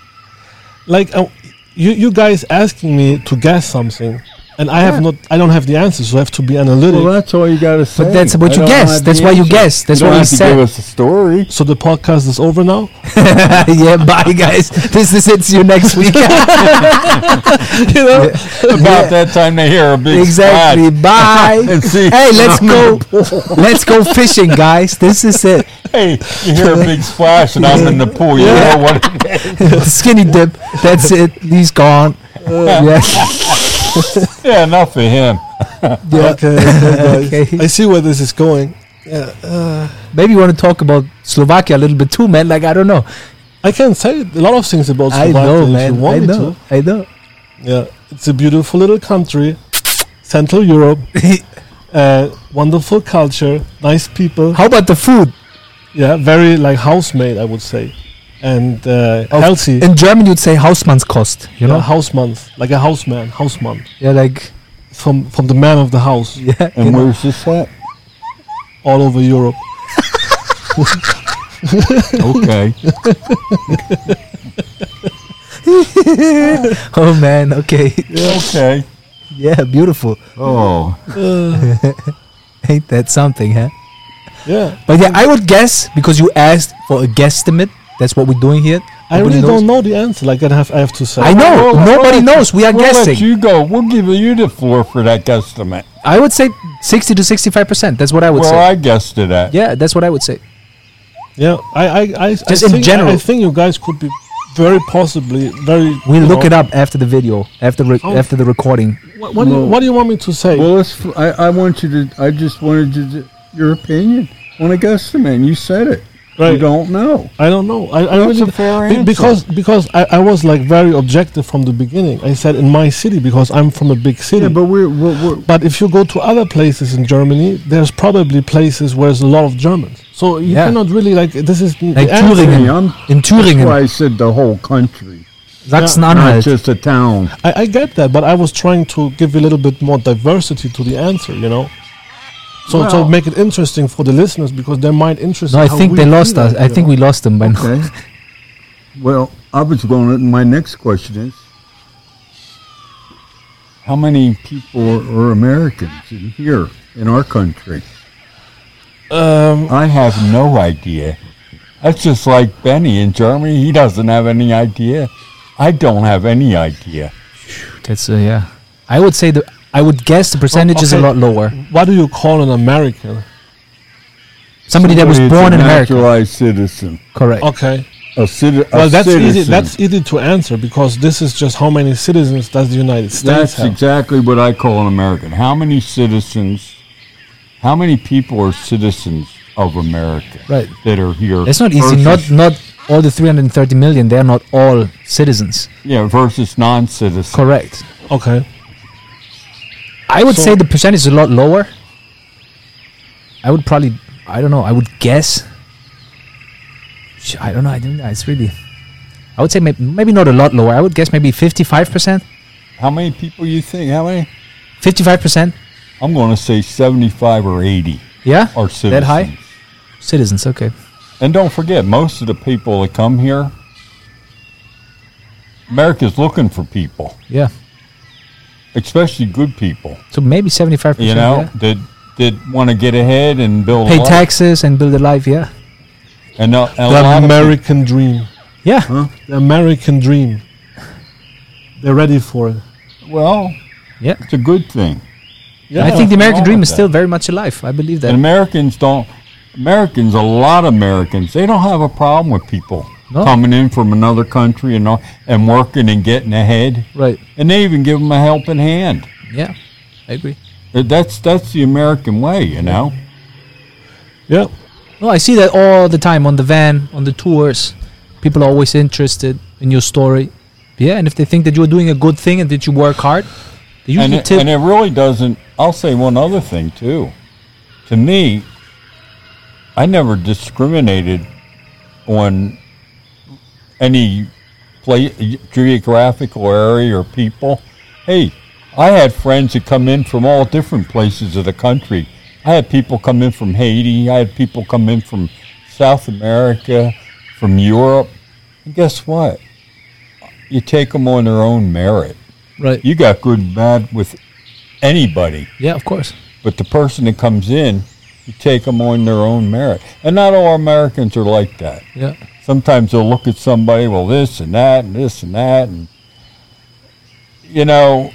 Like uh, you, you guys asking me to guess something, and I have Yeah. not. I don't have the answers. so I have to be analytic. well, that's all you got to say. But that's what I you don't guess. That's why you answer. guess. That's you what don't we have to said. give us a story. so the podcast is over now. yeah, bye guys. This is it. See you next week. you know, About that time they hear a big exactly. splash Bye. and see. Hey, let's go. Let's go fishing, guys. This is it. Hey, you hear a big splash and I'm in the pool. You know what? Skinny dip. That's it. He's gone. Uh. yeah. Yeah, enough for him. yeah. okay, okay. Okay. I see where this is going. Yeah, Maybe you want to talk about Slovakia a little bit too, man. Like I don't know. I can say a lot of things about Slovakia. I Slovakia know, if man. you want I me know. I know. to. Yeah, it's a beautiful little country, Central Europe. uh, wonderful culture, nice people. How about the food? Yeah, very like house-made, I would say, and uh, healthy. In German, you'd say Hausmannskost. You you know, know? house month, like a houseman, houseman Yeah, like from from the man of the house, yeah. And know. where's this at? all over Europe. Okay. Oh man. Okay. Okay. yeah. Beautiful. Oh, Ain't that something, huh? Yeah, But yeah, I would guess because you asked for a guesstimate. That's what we're doing here. I Nobody really knows. don't know the answer. Like I have, I have to say. I know. Well, Nobody well, knows. We are we'll let guessing. you go. We'll give you the floor for that guesstimate. I would say 60 to 65 percent. That's what I would Well, say. I guessed it at. yeah, that's what I would say. Yeah, I, I, I, I Just in think, general. I, I think you guys could be very possibly very. We'll look know, it up after the video, after re- Oh. after the recording. What, what, do you, what do you want me to say? Well, let's, I, I want you to. I just wanted you to, your opinion on a guesstimate. and You said it. You don't know. I don't know. I, I That's really a fair be- answer. because because I, I was like very objective from the beginning. I said in my city because I'm from a big city. Yeah, but we're, we're, we're But if you go to other places in Germany, there's probably places where there's a lot of Germans. So you Yeah. cannot really like this is the Like. Thüringen. Hey, I'm, In that's why I said the whole country, That's not Sachsen-Anhalt. just a town. I, I get that, but I was trying to give a little bit more diversity to the answer. You know. So to Well- make it interesting for the listeners because they might interest. No, I think they lost us. I think we lost them by now. Okay. well, I was going. to My next question is, how many people are Americans in here in our country? Um, I have no idea. That's just like Benny in Germany. He doesn't have any idea. I don't have any idea. That's uh, yeah. I would say the. I would guess the percentage is a lot lower. what do you call an American? Somebody that was born that's in America. naturalized citizen. Correct. Okay. A, citi- a Well, that's easy. That's easy to answer because this is just how many citizens does the United States That's have? exactly what I call an American. How many citizens, how many people are citizens of America Right. that are here? It's not easy. Not not all the 330 million. They're not all citizens. yeah, versus non-citizens. Correct. okay. I would So- say the percentage is a lot lower. I would probably, I don't know, I would guess. I don't know. I don't know. It's really, I would say maybe, maybe not a lot lower. I would guess maybe 55%. How many people you think? How many? 55%. I'm going to say 75 or 80 Yeah? are citizens. That high? Citizens, okay. And don't forget, most of the people that come here, America's looking for people, Yeah. Especially good people. So maybe 75%. You know, yeah. that that want to get ahead and build. a Pay life. taxes and build a life, yeah. And a, a The lot of American dream. Yeah. The American dream. They're ready for it. Well, Yeah. it's a good thing. Yeah. I think the American dream with is still very much alive. I believe that. And Americans don't. Americans, a lot of Americans, they don't have a problem with people No. coming in from another country and all, and working and getting ahead, right. and they even give them a helping hand. Yeah. I agree. Uh, That's that's the American way, you know. Yeah. No, I see that all the time on the van, on the tours. People are always interested in your story. Yeah, and if they think that you're doing a good thing and that you work hard, they And it, tip. and it really doesn't. I'll say one other thing too. To me, I never discriminated on any play, geographical area or people. Hey, I had friends that come in from all different places of the country. I had people come in from Haiti. I had people come in from South America, from Europe. And guess what? You take them on their own merit right. you got good and bad with anybody, Yeah, of course. but the person that comes in, you take them on their own merit. And not all Americans are like that. Yeah. Sometimes they'll look at somebody, well, this and that, and this and that, and you know,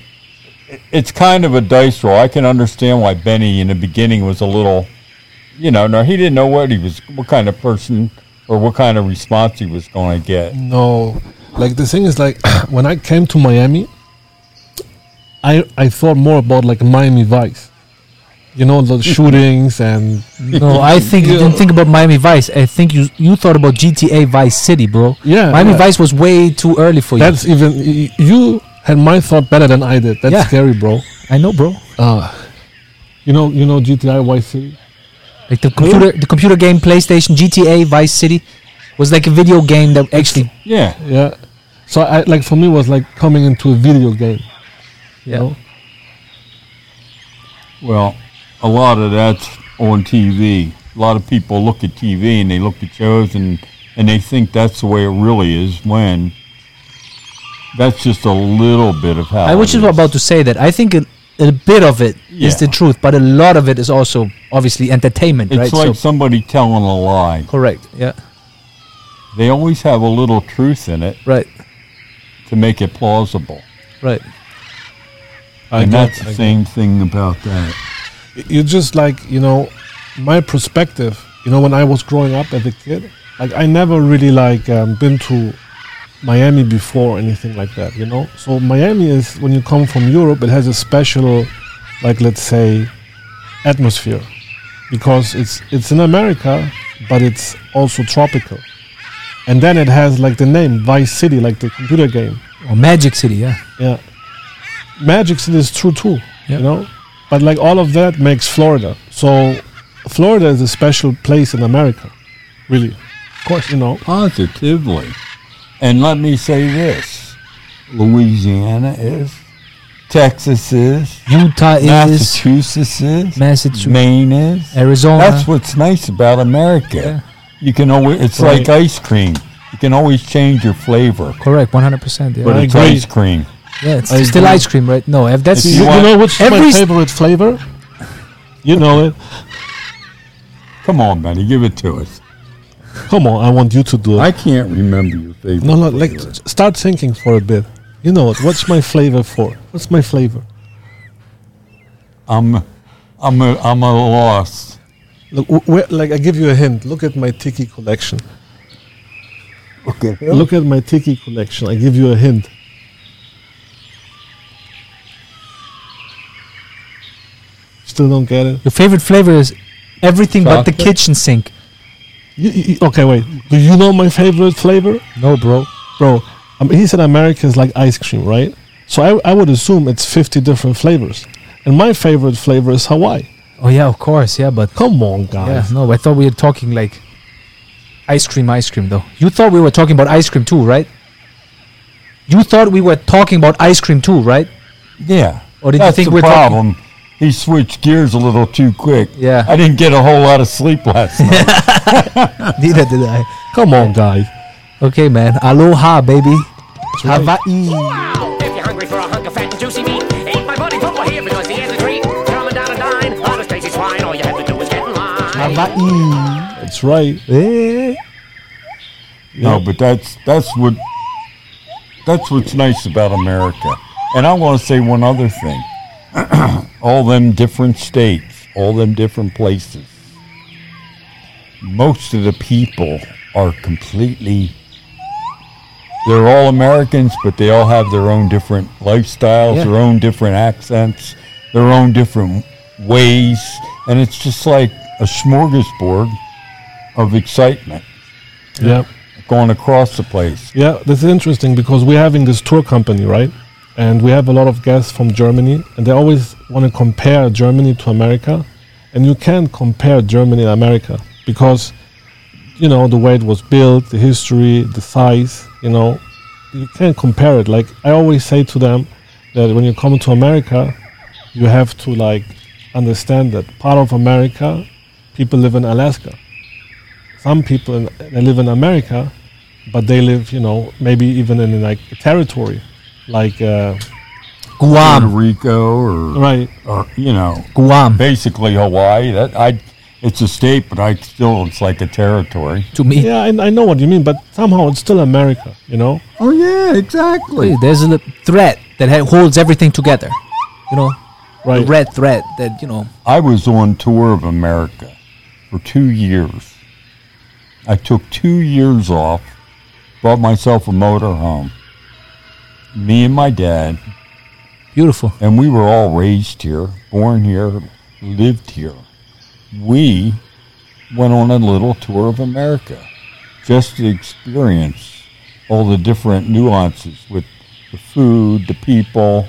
it's kind of a dice roll. I can understand why Benny in the beginning was a little, you know, no, he didn't know what he was, what kind of person or what kind of response he was going to get. No, like the thing is like when I came to Miami, I I thought more about like Miami Vice, you know the shootings and No, I think you didn't think about Miami Vice. I think you you thought about GTA Vice City, bro. yeah, Miami yeah. Vice was way too early for you. That's even you had my thought better than I did. That's Yeah. scary, bro. I know, bro. Uh, you know, you know gta Vice City. Like the computer, the computer game PlayStation GTA Vice City was like a video game that actually. Yeah. Yeah. So I like for me it was like coming into a video game. You Yeah. know? Well, a lot of that's on TV. A lot of people look at TV and they look at shows and, and they think that's the way it really is when that's just a little bit of how I was just about to say that. I think a, a bit of it is Yeah. the truth, but a lot of it is also obviously entertainment, It's right? like so somebody telling a lie. correct. Yeah. They always have a little truth in it Right. to make it plausible. Right. I and get- that's I the get- same thing about that. You just like you know my perspective you know when i was growing up as a kid like i never really like um, been to miami before or anything like that you know so miami is when you come from europe it has a special like let's say atmosphere because it's it's in america but it's also tropical and then it has like the name vice city like the computer game Or Magic City, yeah. yeah. Magic City is true too, Yeah. you know? But like all of that makes Florida. So Florida is a special place in America. Really. Of course, you know. Positively. And let me say this Louisiana is, Texas is, Utah is, Massachusetts is, Massachusetts, Maine is. Arizona. That's what's nice about America. Yeah. You can always, it's Right. like ice cream. You can always change your flavor, correct, 100%. Yeah, but I it's agree. ice cream. Yeah it's oh, I still ice cream, right? No, if that's If You, you you know which is Every my favorite flavor? You know it. Come on, Benny, give it to us. Come on, I want you to do it. I can't remember your favorite. no, no, like flavor. start thinking for a bit. You know it. What's my flavor for? What's my flavor? I'm, I'm, a, I'm a loss. Look, where, like I give you a hint. Look at my tiki collection. Okay. Look at my tiki collection. I give you a hint. Still don't get it. your favorite flavor is everything but the kitchen sink. You, you, okay, wait. Do you know my favorite flavor, No, bro. bro? I mean, he said America is like ice cream, right? So I, I would assume it's 50 different flavors, and my favorite flavor is Hawaii. Oh yeah, of course, yeah, but Come on, guys. yeah, guys. no, I thought we were talking like ice cream, ice cream though. You thought we were talking about ice cream too, right? You thought we were talking about ice cream too, right? Yeah. Or did That's you think the we're talking? Problem. He switched gears a little too quick. Yeah. I didn't get a whole lot of sleep last night. Neither did I. Come on, guys. Okay, man. Aloha, baby. right. Hawaii. If you're hungry for a hunk of fat and juicy meat, eat my buddy football here because he has a treat. Coming down a dine, on a Stacy swine, all you have to do is get in line. Hawaii. That's right. Eh. No, but that's that's what that's what's nice about America. And I want to say one other thing. all them different states, all them different places. Most of the people are completely they're all Americans, but they all have their own different lifestyles, Yeah. their own different accents, their own different ways, and it's just like a smorgasbord of excitement yeah. going across the place. Yeah, this is interesting because we're having this tour company, right? And we have a lot of guests from Germany, and they always want to compare Germany to America. And you can't compare Germany and America because, you know, the way it was built, the history, the size, you know, you can't compare it. Like, I always say to them that when you come to America, you have to, like, understand that part of America, people live in Alaska. Some people in, they live in America, but they live, you know, maybe even in like a territory, like uh, Puerto Guam. Rico or, right, or you know, Guam. basically Hawaii. That I, it's a state, but I still it's like a territory. To me. yeah, I, I know what you mean, but somehow it's still America, you know. Oh yeah, exactly. There's a thread that holds everything together. You know, Right. the red thread that, you know, I was on tour of America for two years. I took two years off, bought myself a motor home. Me and my dad, beautiful. and we were all raised here, born here, lived here. We went on a little tour of America just to experience all the different nuances with the food, the people,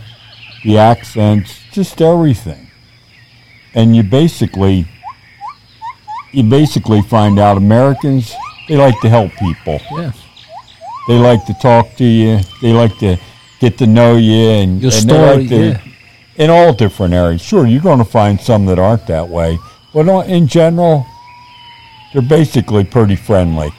the accents, just everything. And you basically you basically find out Americans they like to help people. Yeah. They like to talk to you. They like to get to know you and Your and story, like to, yeah. In all different areas. Sure, you're going to find some that aren't that way, but in general, they're basically pretty friendly.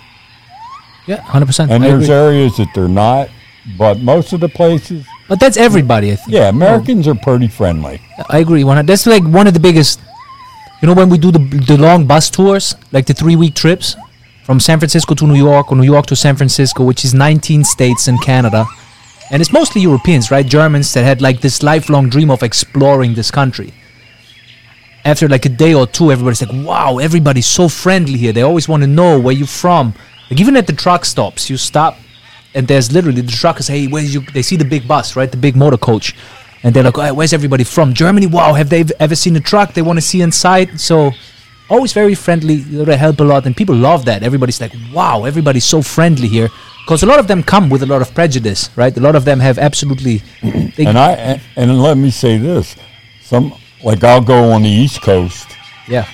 Yeah, 100%. And I there's agree. areas that they're not, but most of the places, But that's everybody, I think. yeah, Americans are pretty friendly. I agree. One, that's like one of the biggest. You know, when we do the the long bus tours, like the three week trips from San Francisco to New York or New York to San Francisco, which is 19 states in Canada, and it's mostly Europeans, right? Germans that had like this lifelong dream of exploring this country. After like a day or two, everybody's like, "Wow, everybody's so friendly here. They always want to know where you're from." Like even at the truck stops, you stop and there's literally the truckers hey where's you they see the big bus right the big motor coach and they're like hey, where's everybody from germany wow have they ever seen a truck they want to see inside so always very friendly they help a lot and people love that everybody's like wow everybody's so friendly here because a lot of them come with a lot of prejudice right a lot of them have absolutely And I and, and let me say this, some like I'll go on the East Coast yeah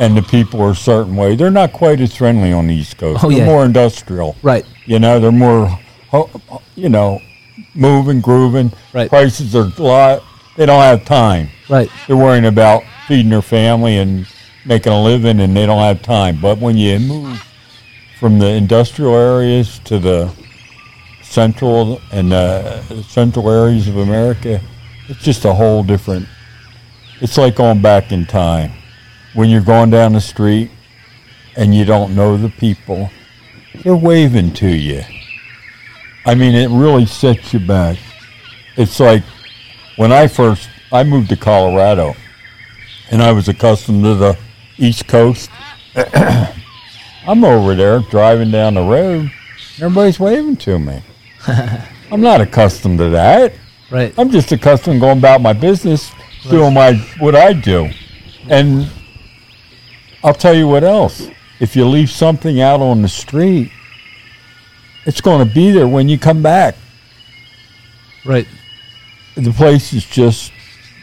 and the people are a certain way. They're not quite as friendly on the East Coast. Oh, they're yeah. more industrial. right You know, they're more, you know, moving, grooving. Right. Prices are a lot. They don't have time. right They're worrying about feeding their family and making a living, and they don't have time. But when you move from the industrial areas to the central and uh, central areas of America, it's just a whole different. It's like going back in time. When you're going down the street and you don't know the people, they're waving to you. I mean, it really sets you back. It's like when I first I moved to Colorado, and I was accustomed to the East Coast. I'm over there driving down the road. Everybody's waving to me. I'm not accustomed to that. right I'm just accustomed to going about my business, doing my what I do. And I'll tell you what else. If you leave something out on the street, it's going to be there when you come back. right The place is just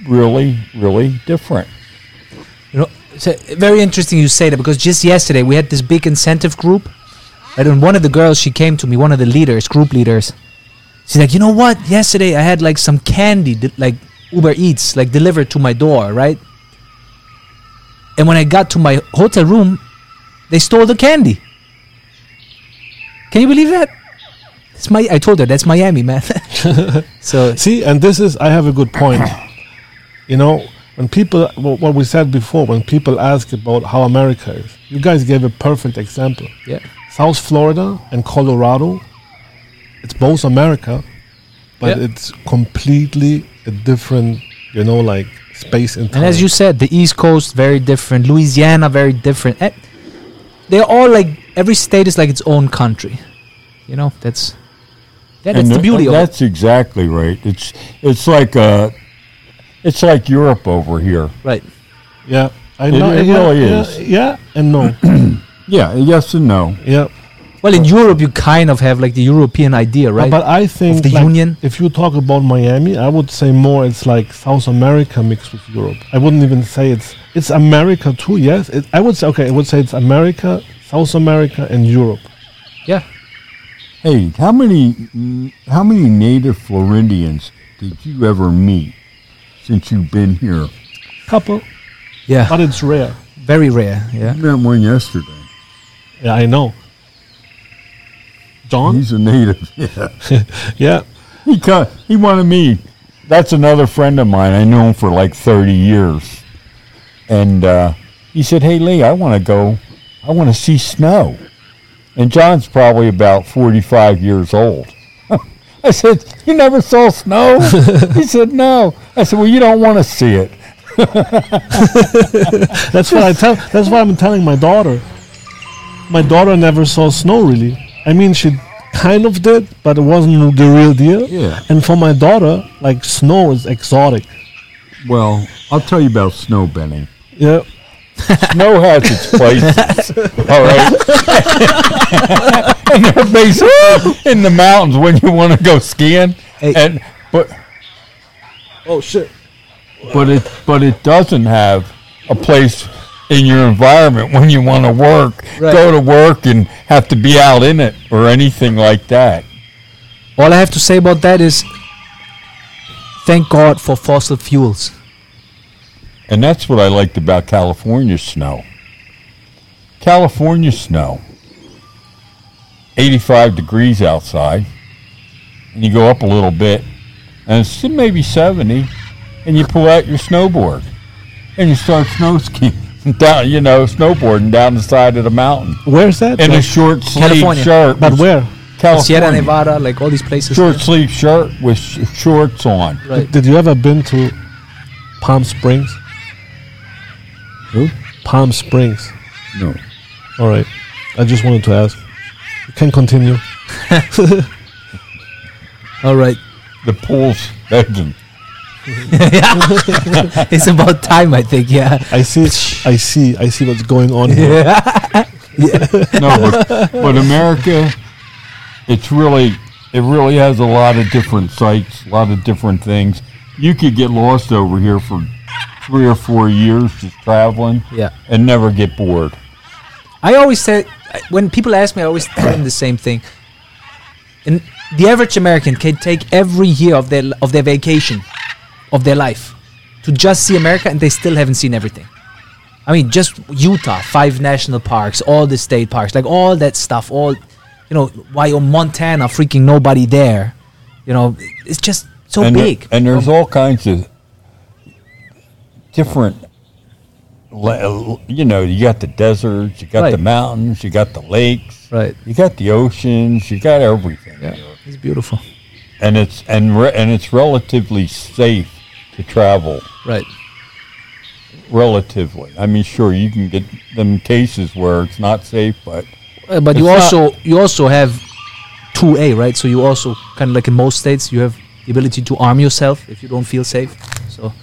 really, really different. So very interesting you say that because just yesterday we had this big incentive group? And one of the girls, she came to me, one of the leaders, group leaders. She's like, you know what? Yesterday I had like some candy, like Uber Eats, like delivered to my door, right? And when I got to my hotel room, they stole the candy. Can you believe that? It's my. I told her that's Miami, man. so See, and this is, I have a good point. You know, when people, wh- what we said before, when people ask about how America is, you guys gave a perfect example. yeah, South Florida and Colorado. It's both America, but Yeah. it's completely a different, you know, like space and time. And as you said, the East Coast very different, Louisiana very different. Eh, They're all like every state is like its own country. You know, that's yeah, that's And the th- beauty of it. That's exactly right. It's it's like uh, it's like Europe over here. Right. yeah, I It- know. it yeah, really yeah, is. Yeah, and no. Yeah, yes and no. yeah. Well, in Europe, you kind of have like the European idea, right? But I think the like, Union? If you talk about Miami, I would say more it's like South America mixed with Europe. I wouldn't even say it's it's America too. Yes, it, I would say okay. I would say it's America, South America, and Europe. yeah. Hey, how many how many native Floridians did you ever meet since you've been here? Couple, Yeah. but it's rare. Very rare. Yeah. I met one yesterday. Yeah, I know. John. He's a native. Yeah. Yeah, He co- he wanted me. That's another friend of mine. I knew him for like thirty years, and uh, he said, "Hey Lee, I want to go. I want to see snow." And John's probably about forty-five years old. I said, "You never saw snow?" he said, "No." I said, "Well, you don't want to see it." that's what I tell. That's what I'm telling my daughter. My daughter never saw snow really. I mean, she kind of did, but it wasn't the real deal. Yeah. And for my daughter, like snow is exotic. Well, I'll tell you about snow, Benny. Yeah. Snow has its places, all right. and they're basically in the mountains when you want to go skiing. Hey. And but Oh shit. but it but it doesn't have a place in your environment when you want to work, Right. go to work, and have to be out in it or anything like that. All I have to say about that is, thank God for fossil fuels. And that's what I liked about California snow. California snow, 85 degrees outside, and you go up a little bit, and it's maybe 70, and you pull out your snowboard, and you start snow skiing down, you know, snowboarding down the side of the mountain Where's that? in a short sleeve California. shirt. but where? California. Sierra Nevada, like all these places. Short sleeve shirt with sh- shorts on. Right. Did you ever been to Palm Springs? Who? Palm Springs. No. All right. I just wanted to ask. You can continue. All right. The pool's begging. it's about time, I think. Yeah. I see. I see. I see what's going on here. Yeah. no, but, but America, it's really, it really has a lot of different sites, a lot of different things. You could get lost over here for three or four years just traveling Yeah. and never get bored. I always say when people ask me, I always tell them the same thing. And the average American can take every year of their of their vacation, of their life, to just see America, and they still haven't seen everything. I mean, just Utah, five national parks, all the state parks, like all that stuff, all, you know, Wyoming, Montana, freaking nobody there. You know, it's just so and, there- big. and there's um, all kinds of different, you know, you got the deserts, you got the mountains, you got the lakes, right. you got the oceans, you got everything. Yeah. It's beautiful. And it's and re- and it's relatively safe to travel. Right. relatively. I mean, sure, you can get them cases where it's not safe, but Uh, but you also you also have two A, right? So you also kind of like in most states you have the ability to arm yourself if you don't feel safe. So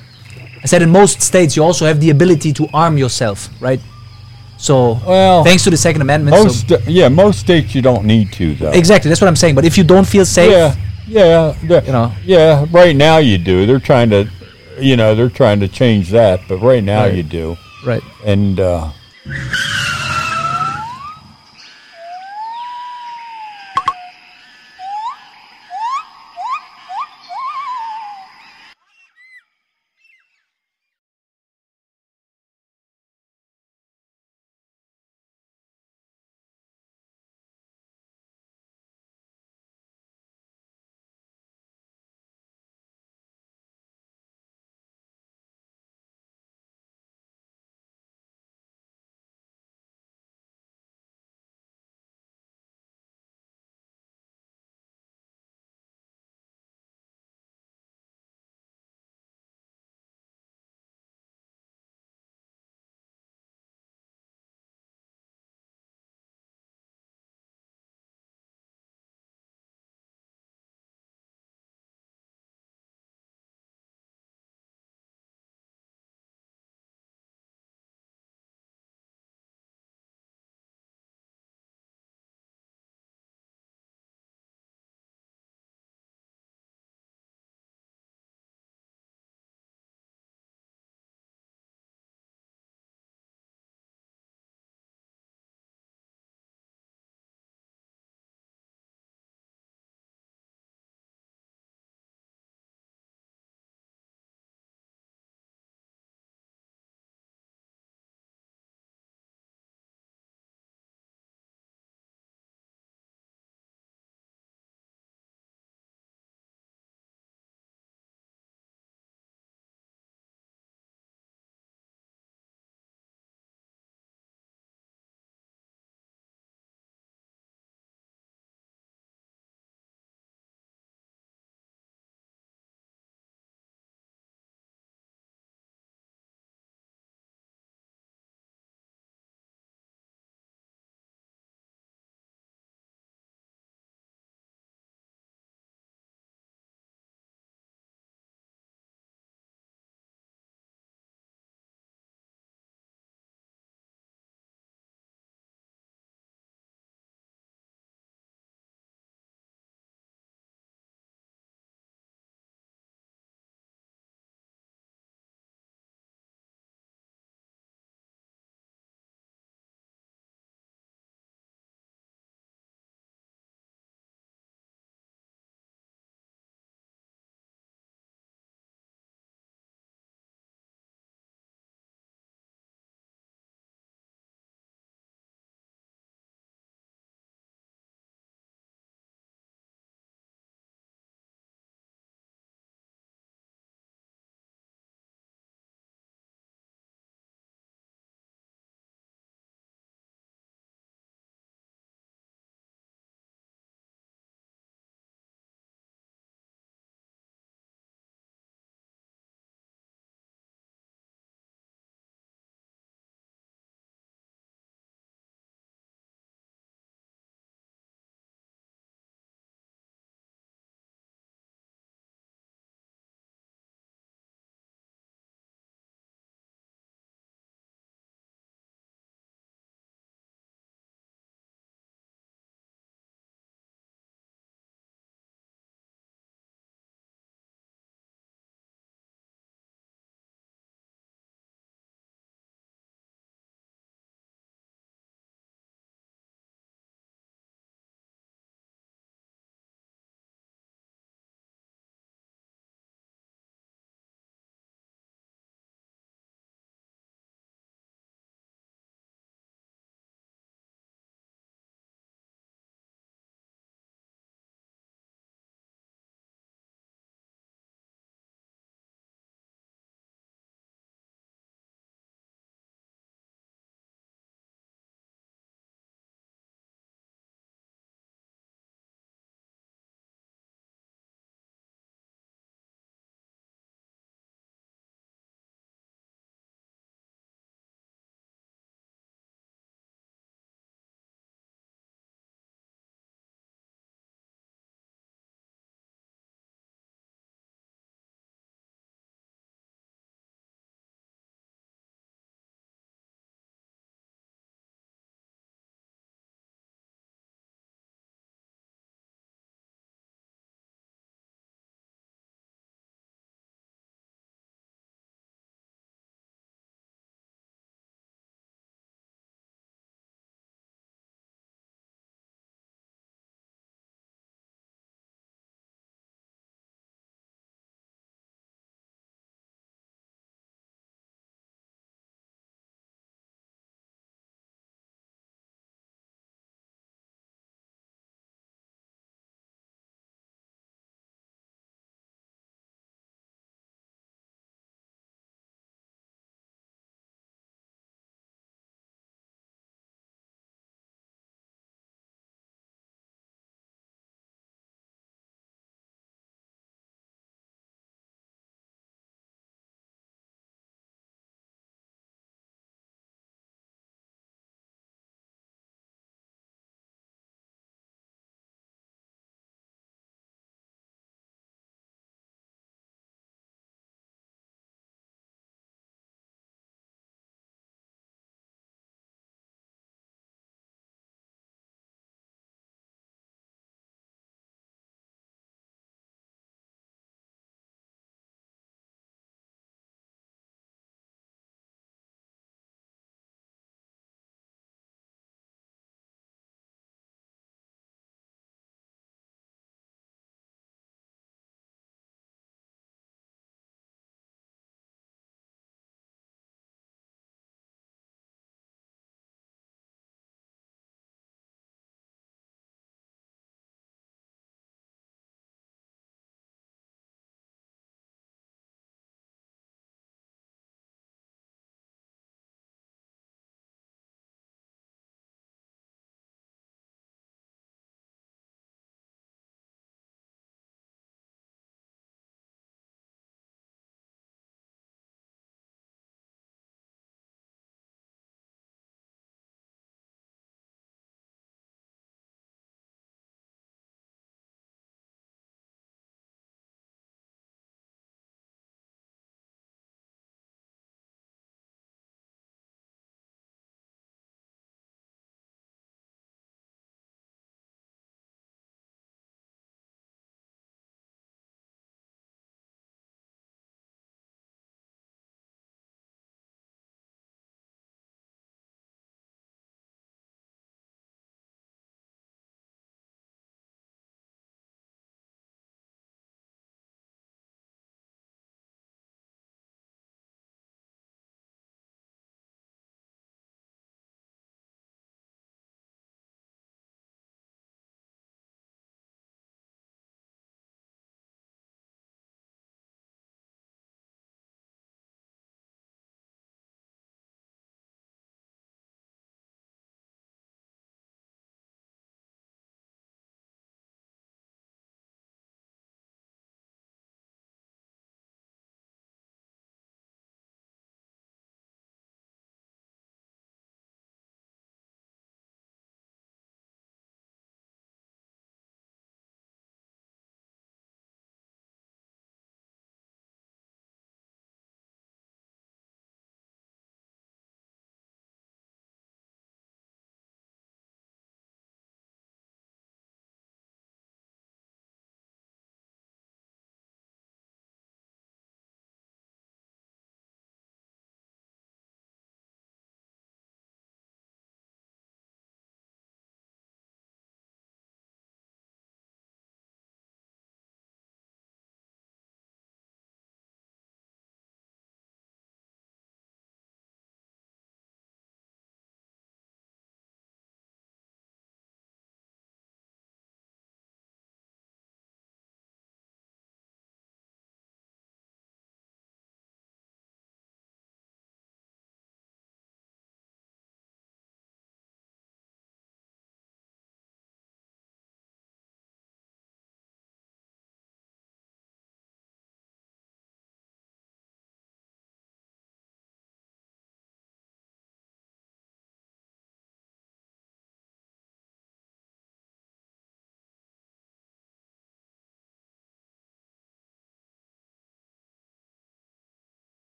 I said in most states you also have the ability to arm yourself, right? So well, thanks to the Second Amendment. so most yeah, most states you don't need to though. exactly, that's what I'm saying. But if you don't feel safe, Yeah, yeah, you know, yeah. Right now you do. They're trying to, you know, they're trying to change that, but right now Right. you do. right? And uh,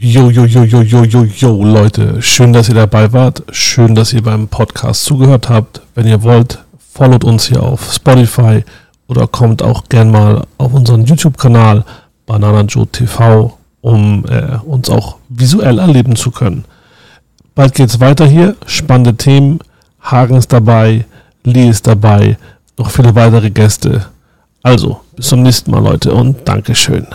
Jo, jo, jo, jo, jo, jo, jo, Leute. Schön, dass ihr dabei wart. Schön, dass ihr beim Podcast zugehört habt. Wenn ihr wollt, followt uns hier auf Spotify oder kommt auch gern mal auf unseren YouTube-Kanal Bananajo TV, um äh, uns auch visuell erleben zu können. Bald geht's weiter hier. Spannende Themen. Hagen ist dabei. Lee ist dabei. Noch viele weitere Gäste. Also, bis zum nächsten Mal, Leute, und Dankeschön.